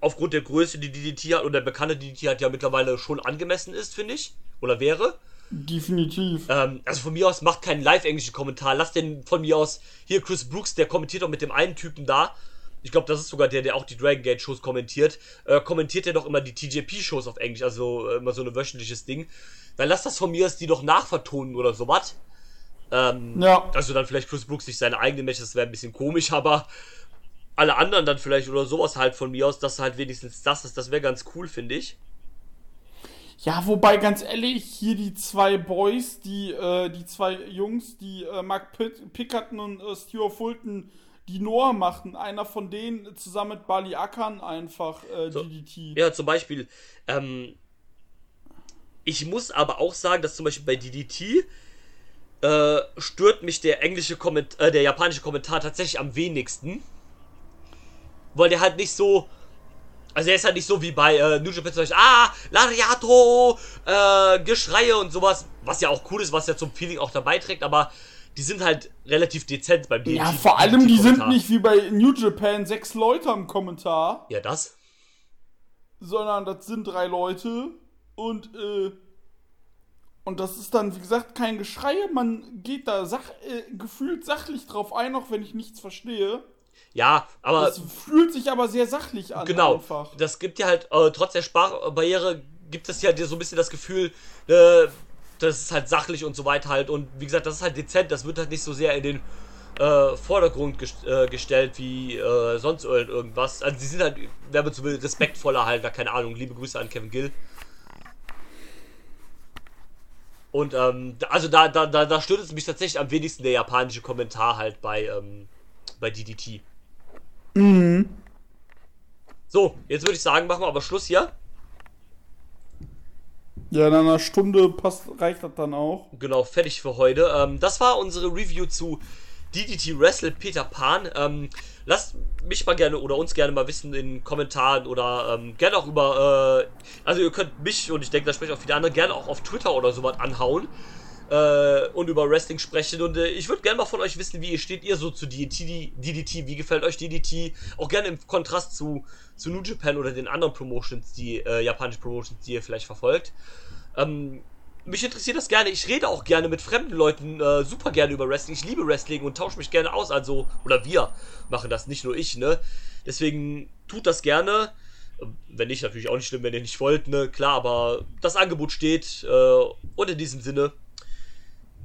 aufgrund der Größe, die DDT hat, oder der bekannte DDT hat, ja mittlerweile schon angemessen ist, finde ich. Oder wäre. Definitiv. Ähm, also von mir aus macht keinen live-englischen Kommentar. Lass den von mir aus. Hier, Chris Brooks, der kommentiert doch mit dem einen Typen da. Ich glaube, das ist sogar der, der auch die Dragon Gate Shows kommentiert. Äh, kommentiert er doch immer die TJP-Shows auf Englisch, also äh, immer so ein wöchentliches Ding. Dann lass das von mir aus die doch nachvertonen oder sowas. Ähm, Ja. Also dann vielleicht Chris Brooks nicht seine eigene Matches, das wäre ein bisschen komisch, aber alle anderen dann vielleicht oder sowas halt von mir aus, dass halt wenigstens das ist, das wäre ganz cool, finde ich. Ja, wobei, ganz ehrlich, hier die zwei Boys, die, äh, die zwei Jungs, die äh, Mark Pitt, Pickerton und äh, Stuart Fulton, die Noah machen, einer von denen zusammen mit Bali Akan einfach äh, So. DDT. Ja, zum Beispiel. Ähm, ich muss aber auch sagen, dass zum Beispiel bei DDT äh, stört mich der englische Kommentar, äh, der japanische Kommentar tatsächlich am wenigsten. Weil der halt nicht so. Also er ist halt nicht so wie bei äh, New Japan zum Beispiel, ah, Lariato, äh, Geschreie und sowas, was ja auch cool ist, was ja zum Feeling auch dabei trägt, aber die sind halt relativ dezent beim DDT. Ja, vor allem, die sind nicht wie bei New Japan sechs Leute am Kommentar, Ja, das? sondern das sind drei Leute und, äh, und das ist dann, wie gesagt, kein Geschreie, man geht da sach äh, gefühlt sachlich drauf ein, auch wenn ich nichts verstehe. Ja, aber. Es fühlt sich aber sehr sachlich an, Genau. einfach. Das gibt dir halt, äh, trotz der Sprachbarriere, gibt es ja dir so ein bisschen das Gefühl, äh, das ist halt sachlich und so weiter halt. Und wie gesagt, das ist halt dezent, das wird halt nicht so sehr in den äh, Vordergrund gest äh, gestellt wie äh, sonst ir- irgendwas. Also sie sind halt, wer man so will, respektvoller halt, na, keine Ahnung, liebe Grüße an Kevin Gill. Und ähm, da- also da, da, da, da stört es mich tatsächlich am wenigsten der japanische Kommentar halt bei, ähm, bei DDT. So, jetzt würde ich sagen, machen wir aber Schluss hier. Ja, in einer Stunde passt, reicht das dann auch. Genau, fertig für heute. Ähm, das war unsere Review zu DDT Wrestle Peter Pan. Ähm, lasst mich mal gerne oder uns gerne mal wissen in Kommentaren oder ähm, gerne auch über, äh, also ihr könnt mich und ich denke, da sprechen auch viele andere, gerne auch auf Twitter oder sowas anhauen äh, und über Wrestling sprechen. Und äh, ich würde gerne mal von euch wissen, wie ihr steht ihr so zu DDT, DDT, wie gefällt euch DDT? Auch gerne im Kontrast zu, zu New Japan oder den anderen Promotions, die äh, japanischen Promotions, die ihr vielleicht verfolgt. Ähm, mich interessiert das gerne. Ich rede auch gerne mit fremden Leuten äh, super gerne über Wrestling. Ich liebe Wrestling und tausche mich gerne aus. Also, oder wir machen das, nicht nur ich, ne? Deswegen tut das gerne. Wenn nicht, natürlich auch nicht schlimm, wenn ihr nicht wollt, ne? Klar, aber das Angebot steht. Äh, und in diesem Sinne,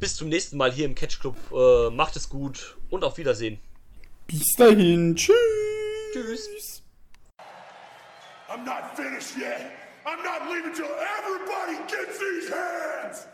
bis zum nächsten Mal hier im Catch Club. Äh, macht es gut und auf Wiedersehen. Bis dahin. Tschüss. Tschüss. I'm not finished yet. I'm not leaving till everybody gets these hands.